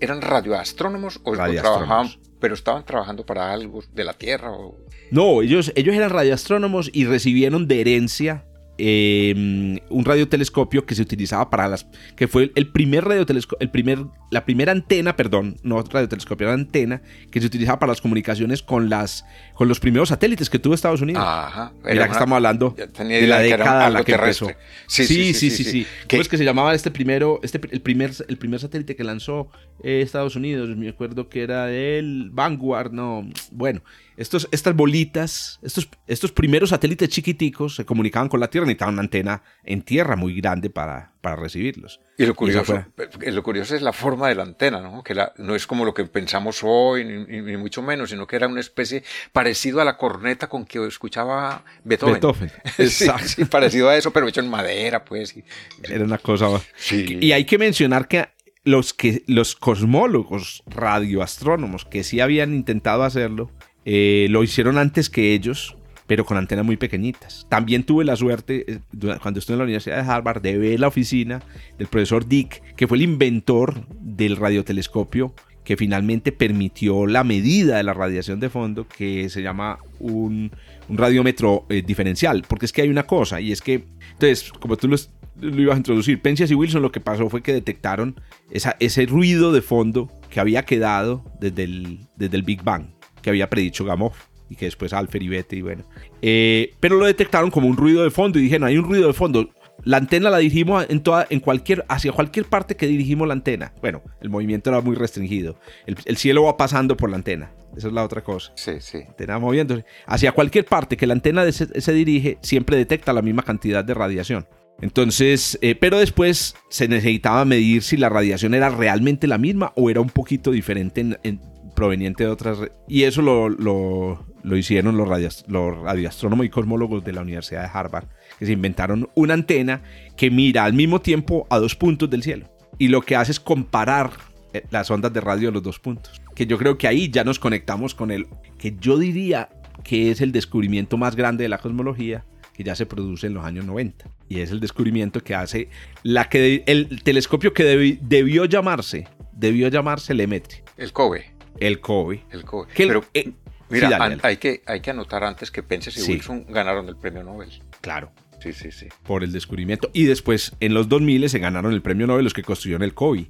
¿Eran radioastrónomos o, trabajaban, pero estaban trabajando para algo de la Tierra? O... No, ellos, ellos eran radioastrónomos y recibieron de herencia Em, un radiotelescopio que se utilizaba para las que fue el primer radiotelescopio el primer la primera antena perdón no radiotelescopio era antena que se utilizaba para las comunicaciones con las con los primeros satélites que tuvo Estados Unidos. Ajá, mira que estamos hablando de la década en la que empezó. sí sí sí sí, sí, ¿Cómo es que se llamaba este primero este el primer el primer satélite que lanzó eh, Estados Unidos me acuerdo que era el Vanguard no bueno estos, estas bolitas, estos, estos primeros satélites chiquiticos se comunicaban con la Tierra, necesitaban una antena en tierra muy grande para, para recibirlos. Y lo curioso, eh, lo curioso es la forma de la antena, ¿no? que no es como lo que pensamos hoy, ni, mucho menos, sino que era una especie parecido a la corneta con que escuchaba Beethoven. Beethoven, exacto. parecido a eso, pero hecho en madera, pues. Era una cosa... Y hay que mencionar que los, que los cosmólogos radioastrónomos que sí habían intentado hacerlo, eh, lo hicieron antes que ellos, pero con antenas muy pequeñitas. También tuve la suerte, eh, cuando estuve en la Universidad de Harvard, de ver la oficina del profesor Dick, que fue el inventor del radiotelescopio que finalmente permitió la medida de la radiación de fondo, que se llama un, radiómetro eh, diferencial. Porque es que hay una cosa, y es que, entonces, como tú lo, ibas a introducir, Penzias y Wilson lo que pasó fue que detectaron ese ruido de fondo que había quedado desde el, desde el Big Bang que había predicho Gamov y que después Alfer y Bete y bueno. Eh, pero lo detectaron como un ruido de fondo y dijeron, hay un ruido de fondo. La antena la dirigimos en toda, en cualquier, hacia cualquier parte que dirigimos la antena. Bueno, el movimiento era muy restringido. El, cielo va pasando por la antena. Esa es la otra cosa. Sí, sí. Antena moviéndose. Hacia cualquier parte que la antena se, dirige, siempre detecta la misma cantidad de radiación. Entonces, eh, pero después se necesitaba medir si la radiación era realmente la misma o era un poquito diferente en, proveniente de otras... Y eso lo, lo, hicieron los, los radioastrónomos y cosmólogos de la Universidad de Harvard, que se inventaron una antena que mira al mismo tiempo a dos puntos del cielo. Y lo que hace es comparar eh, las ondas de radio de los dos puntos. Que yo creo que ahí ya nos conectamos con el que yo diría que es el descubrimiento más grande de la cosmología que ya se produce en los años 90. Y es el descubrimiento que hace la que el telescopio que debió llamarse, debió llamarse Lemaitre. El COBE. El COVID. El COVID. Pero, eh, mira, hay, que, hay que anotar antes que Pence y Wilson ganaron el premio Nobel. Claro. Sí, sí, sí. Por el descubrimiento. Y después, en los 2000 se ganaron el premio Nobel los que construyeron el COVID.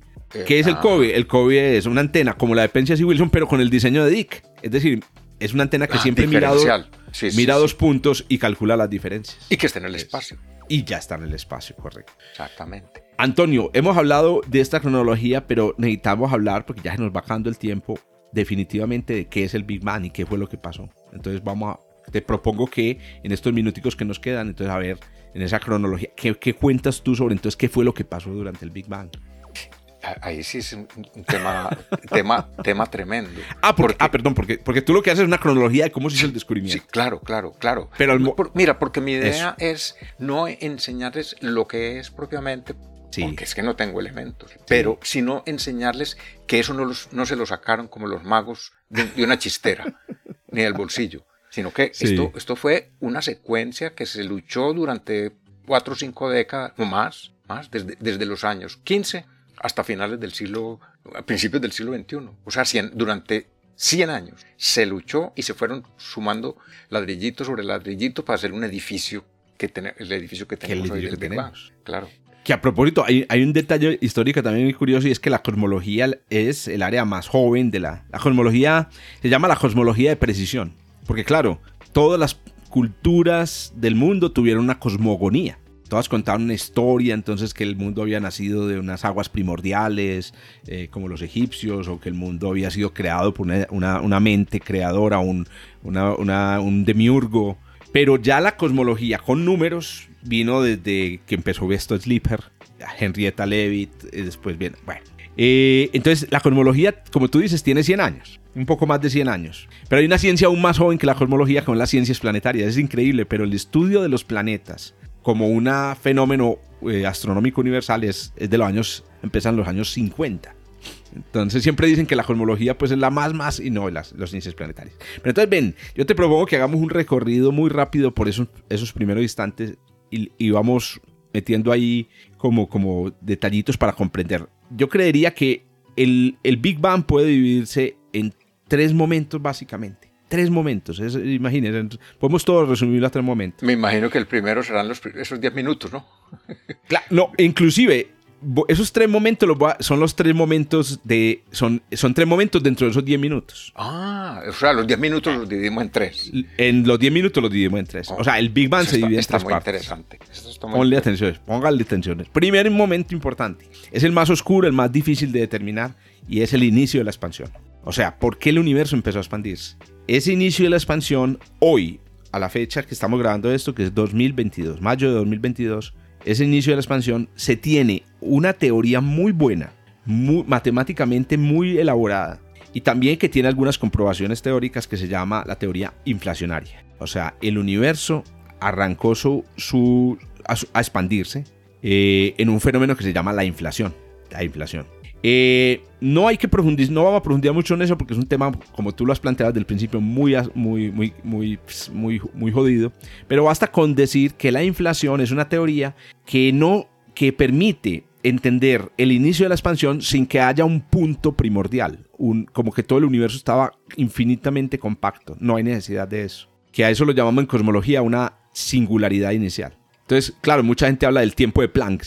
¿Qué es el COVID? El COVID es una antena como la de Pence y Wilson, pero con el diseño de Dick. Es decir, es una antena que ah, siempre mira, mira dos puntos y calcula las diferencias. Y que está en el espacio. Y ya está en el espacio, correcto. Exactamente. Antonio, hemos hablado de esta cronología, pero necesitamos hablar, porque ya se nos va acabando el tiempo, definitivamente de qué es el Big Bang y qué fue lo que pasó. Entonces vamos a, te propongo que en estos minuticos que nos quedan, entonces a ver, en esa cronología, ¿qué, cuentas tú sobre entonces qué fue lo que pasó durante el Big Bang? Ahí sí es un, tema, tema, tema tremendo. Ah, ah, perdón, porque, porque tú lo que haces es una cronología de cómo se hizo el descubrimiento. Sí, claro, claro, claro. Pero mira, porque mi idea es no enseñarles lo que es propiamente porque es que no tengo elementos. Pero sino enseñarles que eso no, no se lo sacaron como los magos de, una chistera, ni del bolsillo, sino que esto, esto fue una secuencia que se luchó durante cuatro o cinco décadas o más, más desde, desde los años 15 hasta finales del siglo, a principios del siglo XXI. O sea, durante 100 años se luchó y se fueron sumando ladrillito sobre ladrillito para hacer un edificio que el edificio que tenemos hoy del Claro. Que a propósito, hay, un detalle histórico también muy curioso y es que la cosmología es el área más joven de la... Cosmología se llama la cosmología de precisión. Porque claro, todas las culturas del mundo tuvieron una cosmogonía. Todas contaban una historia, entonces que el mundo había nacido de unas aguas primordiales, eh, como los egipcios, o que el mundo había sido creado por una, mente creadora, un demiurgo. Pero ya la cosmología con números vino desde que empezó esto Sleeper, Henrietta Leavitt, y después bien, bueno. Eh, entonces, la cosmología, como tú dices, tiene 100 años, un poco más de 100 años. Pero hay una ciencia aún más joven que la cosmología, como las ciencias planetarias. Es increíble, pero el estudio de los planetas como un fenómeno eh, astronómico universal es, de los años, empiezan los años 50. Entonces siempre dicen que la cosmología pues es la más más y no las, los índices planetarios. Pero entonces ven, yo te propongo que hagamos un recorrido muy rápido por esos, esos primeros instantes y, vamos metiendo ahí como, como detallitos para comprender. Yo creería que el, el Big Bang puede dividirse en tres momentos básicamente tres momentos. imagínense, podemos todos resumirlo a tres momentos. Me imagino que el primero serán los, esos diez minutos, ¿no? claro, no, inclusive esos tres momentos son los tres momentos de. Son, son tres momentos dentro de esos diez minutos. Ah, o sea, los diez minutos los dividimos en tres. En los diez minutos los dividimos en tres. o sea, el Big Bang se divide en tres muy interesante. Ponle atención, póngale atenciones. Primer momento importante. Es el más oscuro, el más difícil de determinar y es el inicio de la expansión. O sea, ¿por qué el universo empezó a expandirse? Ese inicio de la expansión, hoy, a la fecha que estamos grabando esto, que es 2022, mayo de 2022, ese inicio de la expansión, se tiene una teoría muy buena, matemáticamente muy elaborada, y también que tiene algunas comprobaciones teóricas que se llama la teoría inflacionaria. O sea, el universo arrancó su, a, expandirse eh, en un fenómeno que se llama la inflación. La inflación. Eh, no hay que profundizar, no vamos a profundizar mucho en eso porque es un tema, como tú lo has planteado desde el principio, muy, muy, muy, muy, muy, muy jodido. Pero basta con decir que la inflación es una teoría que no, que permite entender el inicio de la expansión sin que haya un punto primordial, un, como que todo el universo estaba infinitamente compacto. No hay necesidad de eso. Que a eso lo llamamos en cosmología una singularidad inicial. Entonces, claro, mucha gente habla del tiempo de Planck.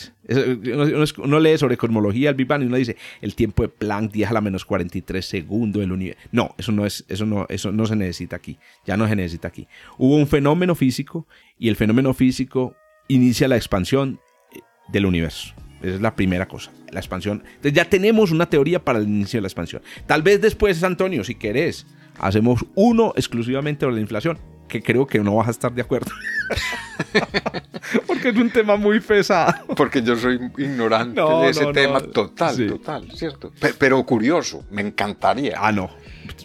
Uno, lee sobre cosmología el Big Bang y uno dice el tiempo de Planck 10 a la menos 43 segundos del universo. No, eso no, es, eso, no, eso no se necesita aquí. Ya no se necesita aquí. Hubo un fenómeno físico y el fenómeno físico inicia la expansión eh, del universo. Esa es la primera cosa, la expansión. Entonces ya tenemos una teoría para el inicio de la expansión. Tal vez después, Antonio, si querés, hacemos uno exclusivamente sobre la inflación que creo que no vas a estar de acuerdo. Porque es un tema muy pesado. Porque yo soy ignorante de ese tema total, total, ¿cierto? Pero, curioso, me encantaría. Ah, no.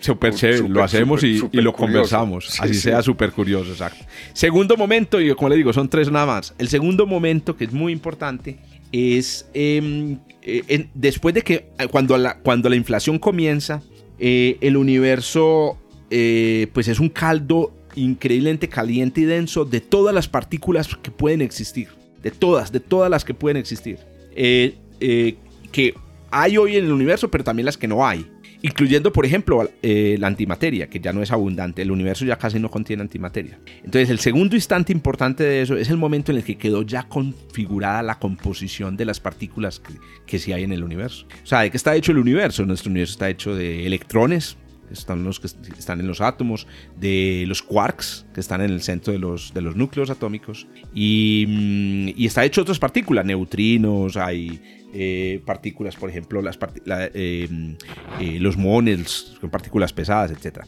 Súper chévere, lo hacemos y, lo conversamos. Así sea súper curioso, exacto. Segundo momento, y como le digo, son tres nada más. El segundo momento, que es muy importante, es em, eh, después de que cuando la, cuando la inflación comienza, eh, el universo eh, pues es un caldo increíblemente caliente y denso de todas las partículas que pueden existir. De todas, de todas las que pueden existir. Eh, eh, que hay hoy en el universo, pero también las que no hay. Incluyendo, por ejemplo, eh, la antimateria, que ya no es abundante. El universo ya casi no contiene antimateria. Entonces, el segundo instante importante de eso es el momento en el que quedó ya configurada la composición de las partículas que, que sí hay en el universo. O sea, ¿de qué está hecho el universo? Nuestro universo está hecho de electrones, están los que están en los átomos, de los quarks, que están en el centro de los, de los núcleos atómicos, y, mm, y está hecho de otras partículas, neutrinos, hay eh, partículas, por ejemplo, las eh, eh, los monels, son partículas pesadas, etc.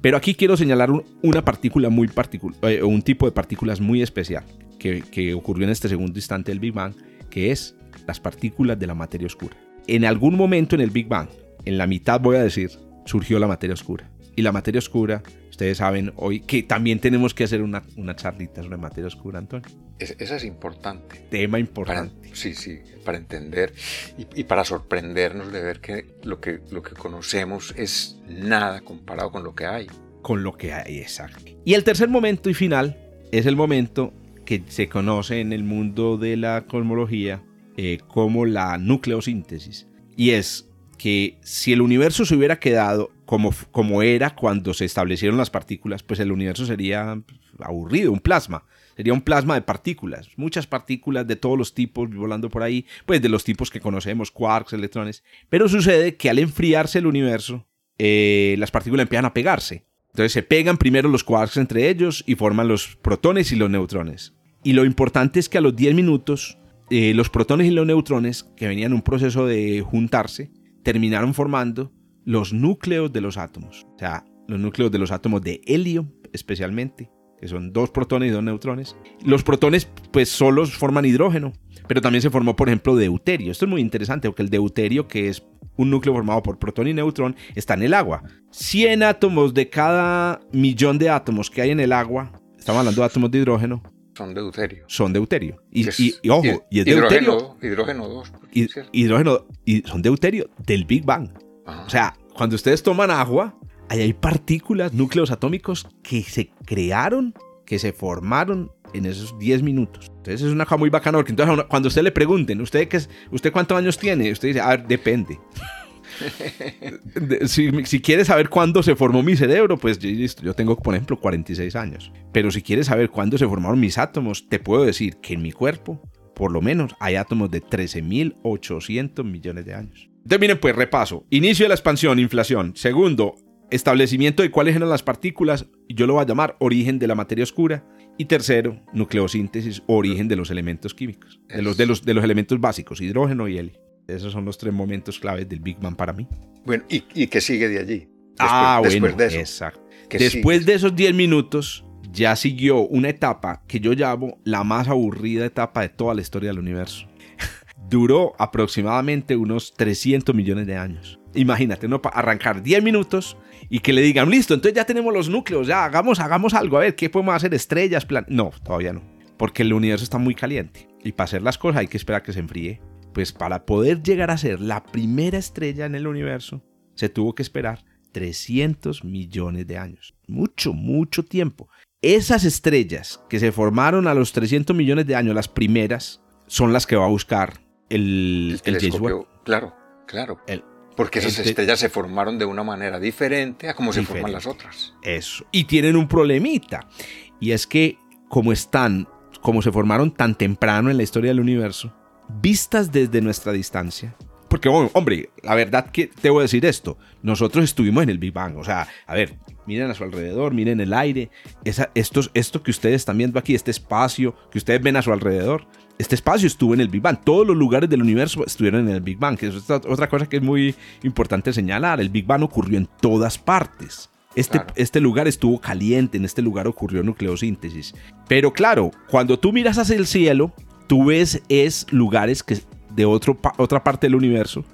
Pero aquí quiero señalar una partícula muy particular, un tipo de partículas muy especial que, que ocurrió en este segundo instante del Big Bang, que es las partículas de la materia oscura. En algún momento en el Big Bang, en la mitad voy a decir, surgió la materia oscura. Y la materia oscura, ustedes saben hoy que también tenemos que hacer una, una charlita sobre materia oscura, Antonio. esa es importante. Tema importante. sí, sí, para entender y, para sorprendernos de ver que lo, que lo que conocemos es nada comparado con lo que hay. Con lo que hay, exacto. Y el tercer momento y final es el momento que se conoce en el mundo de la cosmología eh, como la nucleosíntesis. Y es que si el universo se hubiera quedado como, como era cuando se establecieron las partículas, pues el universo sería aburrido, un plasma. Sería un plasma de partículas, muchas partículas de todos los tipos volando por ahí, pues de los tipos que conocemos, quarks, electrones. Pero sucede que al enfriarse el universo, eh, las partículas empiezan a pegarse. Entonces se pegan primero los quarks entre ellos y forman los protones y los neutrones. Y lo importante es que a los 10 minutos, eh, los protones y los neutrones, que venían en un proceso de juntarse, terminaron formando los núcleos de los átomos. O sea, los núcleos de los átomos de helio especialmente, que son dos protones y dos neutrones. Los protones pues solos forman hidrógeno, pero también se formó por ejemplo deuterio. Esto es muy interesante porque el deuterio, que es un núcleo formado por protón y neutrón, está en el agua. 100 átomos de cada millón de átomos que hay en el agua, estamos hablando de átomos de hidrógeno, son deuterio. Son deuterio. Y, y, ojo, y, es deuterio. Hidrógeno 2. hidrógeno, y son deuterio del Big Bang. O sea, cuando ustedes toman agua, ahí hay partículas, núcleos atómicos que se crearon, que se formaron en esos 10 minutos. Entonces es una cosa muy bacana porque entonces cuando usted le pregunten, ¿usted, qué ¿usted cuántos años tiene? Usted dice, a ver, depende. Si, quieres saber cuándo se formó mi cerebro, pues listo, yo tengo, por ejemplo, 46 años. Pero si quieres saber cuándo se formaron mis átomos, te puedo decir que en mi cuerpo, por lo menos, hay átomos de 13.800 millones de años. Entonces, miren, pues repaso. Inicio de la expansión, inflación. Segundo, establecimiento de cuáles eran las partículas, yo lo voy a llamar origen de la materia oscura. Y tercero, nucleosíntesis, origen de los elementos químicos, de los, de los, de los elementos básicos, hidrógeno y helio. Esos son los tres momentos claves del Big Bang para mí. Bueno, ¿y, y qué sigue de allí? ah, bueno, de eso. exacto. Después de esos 10 minutos, ya siguió una etapa que yo llamo la más aburrida etapa de toda la historia del universo. Duró aproximadamente unos 300 millones de años. Imagínate, no arrancar 10 minutos y que le digan, listo, entonces ya tenemos los núcleos, ya hagamos, hagamos algo, a ver, ¿qué podemos hacer? Estrellas, plan... No, todavía no. Porque el universo está muy caliente. Y para hacer las cosas hay que esperar que se enfríe pues para poder llegar a ser la primera estrella en el universo, se tuvo que esperar 300 millones de años. Mucho, mucho tiempo. Esas estrellas que se formaron a los 300 millones de años, las primeras, son las que va a buscar el, el, telescopio. Claro, claro. porque esas estrellas se formaron de una manera diferente a como se forman las otras. Eso. Y tienen un problemita. Y es que como están, como se formaron tan temprano en la historia del universo, vistas desde nuestra distancia. Porque, hombre, la verdad que te voy a decir esto. Nosotros estuvimos en el Big Bang. O sea, a ver, miren a su alrededor, miren el aire. Esa, estos, esto que ustedes están viendo aquí, este espacio que ustedes ven a su alrededor, este espacio estuvo en el Big Bang. Todos los lugares del universo estuvieron en el Big Bang. Que es otra cosa que es muy importante señalar. El Big Bang ocurrió en todas partes. Este, este, lugar estuvo caliente, en este lugar ocurrió nucleosíntesis. Pero claro, cuando tú miras hacia el cielo, tú ves es lugares que de otro, otra parte del universo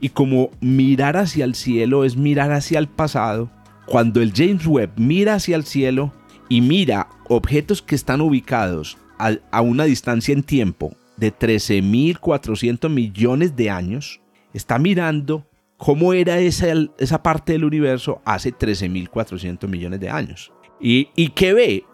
y como mirar hacia el cielo es mirar hacia el pasado, cuando el James Webb mira hacia el cielo y mira objetos que están ubicados a, una distancia en tiempo de 13.400 millones de años, está mirando cómo era esa, esa parte del universo hace 13.400 millones de años. ¿Y, ¿Y qué ve?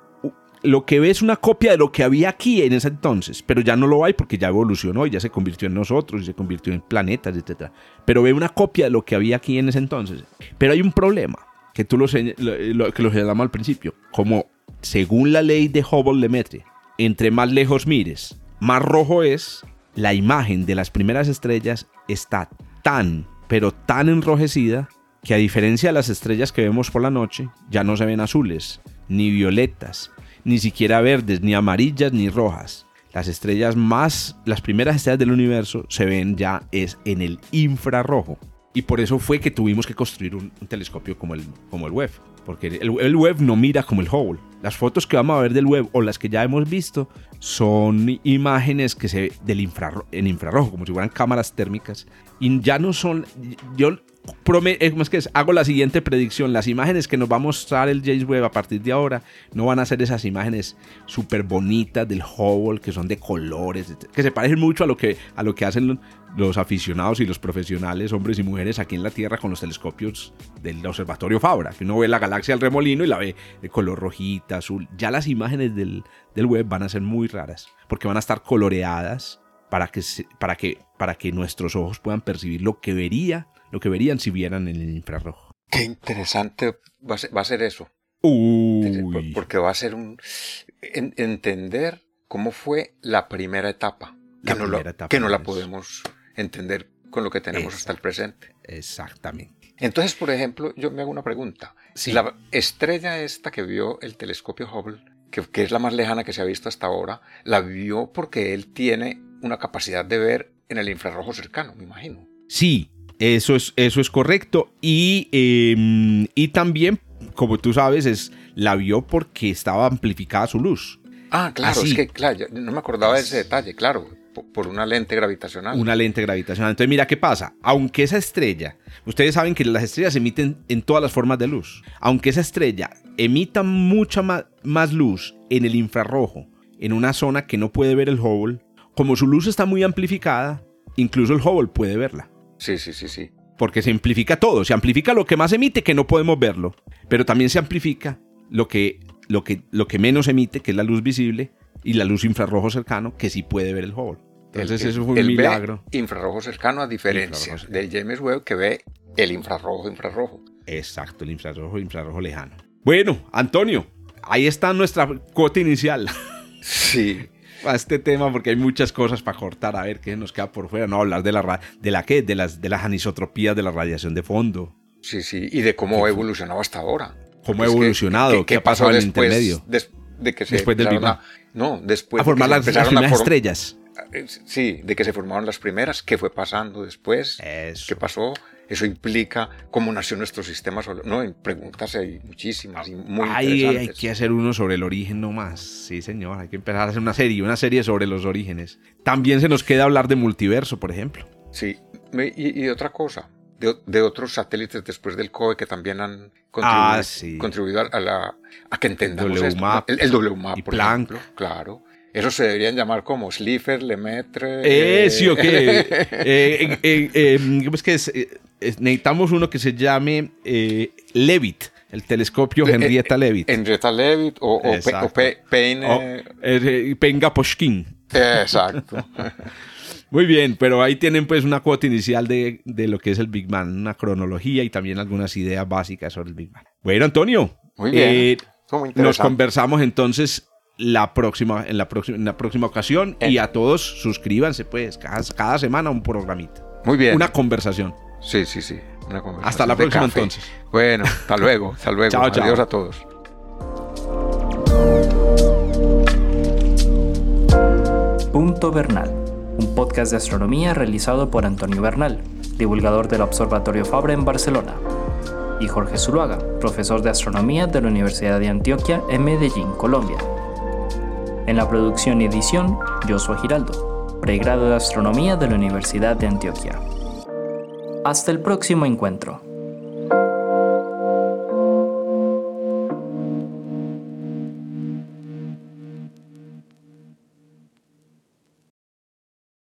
Lo que ve es una copia de lo que había aquí en ese entonces, pero ya no lo hay porque ya evolucionó y ya se convirtió en nosotros y se convirtió en planetas, etc. Pero ve una copia de lo que había aquí en ese entonces. Pero hay un problema, que tú lo, que lo señalamos al principio, como según la ley de Hubble-Lemaitre, entre más lejos mires, más rojo es, la imagen de las primeras estrellas está tan, pero tan enrojecida que a diferencia de las estrellas que vemos por la noche, ya no se ven azules, ni violetas, ni siquiera verdes, ni amarillas, ni rojas. Las estrellas más, las primeras estrellas del universo se ven ya es en el infrarrojo. Y por eso fue que tuvimos que construir un, telescopio como el, como el Webb. Porque el, el, no mira como el Hubble. Las fotos que vamos a ver del Webb o las que ya hemos visto son imágenes que se del infrarrojo, en infrarrojo, como si fueran cámaras térmicas. Y ya no son. Yo es que hago la siguiente predicción. Las imágenes que nos va a mostrar el James Webb a partir de ahora no van a ser esas imágenes súper bonitas del Hubble, que son de colores, que se parecen mucho a lo que, a lo que hacen los aficionados y los profesionales, hombres y mujeres aquí en la Tierra con los telescopios del Observatorio Fabra, que uno ve la galaxia al remolino y la ve de color rojita, azul. Ya las imágenes del, del web van a ser muy raras, porque van a estar coloreadas para que, para, que, para que nuestros ojos puedan percibir lo que vería lo que verían si vieran en el infrarrojo. Qué interesante va a ser, eso. Uy. Porque va a ser un entender cómo fue la primera etapa. Que, no, que no la podemos entender con lo que tenemos hasta el presente. Exactamente. Entonces, por ejemplo, yo me hago una pregunta. Si la estrella esta que vio el telescopio Hubble, que, que, es la más lejana que se ha visto hasta ahora, la vio porque él tiene una capacidad de ver en el infrarrojo cercano, me imagino. Sí, eso es, eso es correcto. Y, em, y también, como tú sabes, es, la vio porque estaba amplificada su luz. Ah, claro, es que claro, no me acordaba de ese detalle, claro, por una lente gravitacional. Una lente gravitacional. Entonces, mira qué pasa. Aunque esa estrella, ustedes saben que las estrellas emiten en todas las formas de luz. Aunque esa estrella emita mucha más, más luz en el infrarrojo en una zona que no puede ver el Hubble, como su luz está muy amplificada, incluso el Hubble puede verla. Sí, sí, sí, sí. Porque se amplifica todo, se amplifica lo que más emite que no podemos verlo, pero también se amplifica lo que, lo que, lo que menos emite, que es la luz visible, y la luz infrarrojo cercano, que sí puede ver el Hubble. Entonces eso fue un milagro. infrarrojo cercano a diferencia de James Webb que ve el infrarrojo infrarrojo. Exacto, el infrarrojo infrarrojo lejano. Bueno, Antonio, ahí está nuestra cuota inicial. Sí. A este tema porque hay muchas cosas para cortar, a ver qué nos queda por fuera, no hablar de la de la qué, de las de las anisotropías de la radiación de fondo. Sí, sí, y de cómo ha evolucionado hasta ahora. Cómo ha evolucionado, qué, ha pasado en el intermedio. de que se después del Big Bang. no, después a formar las, primeras estrellas. Eh, sí, de que se formaron las primeras, qué fue pasando después, qué pasó, eso implica cómo nació nuestro sistema solar. No, en preguntas hay muchísimas y muy interesantes. Hay que hacer uno sobre el origen nomás. Sí, señor, hay que empezar a hacer una serie, una serie sobre los orígenes. También se nos queda hablar de multiverso, por ejemplo. Sí, y, de otra cosa, de, otros satélites después del COE que también han contribuido, ah, a, la, a que entendamos el WMAP, el, WMAP, por Planck. ejemplo. Claro. Eso se deberían llamar como Slipher, Lemaitre. Eh, sí, ok. eh, eh, es que es? necesitamos uno que se llame eh, Levitt, el telescopio Henrietta Leavitt. Henrietta Leavitt o, o, Payne. Penga Poshkin. Exacto. Muy bien, pero ahí tienen pues una cuota inicial de, de, lo que es el Big Bang, una cronología y también algunas ideas básicas sobre el Big Bang. Bueno, Antonio. Muy bien. nos conversamos entonces la próxima, en, la próxima, en la próxima ocasión y a todos suscríbanse pues cada, cada semana un programita. Muy bien. Una conversación. Sí, sí, sí. Hasta la próxima entonces. Bueno, hasta luego, hasta luego. chao, Adiós a todos. Punto Bernal, un podcast de astronomía realizado por Antonio Bernal, divulgador del Observatorio Fabra en Barcelona, y Jorge Zuluaga, profesor de astronomía de la Universidad de Antioquia en Medellín, Colombia. En la producción y edición, Joshua Giraldo, pregrado de astronomía de la Universidad de Antioquia. Hasta el próximo encuentro.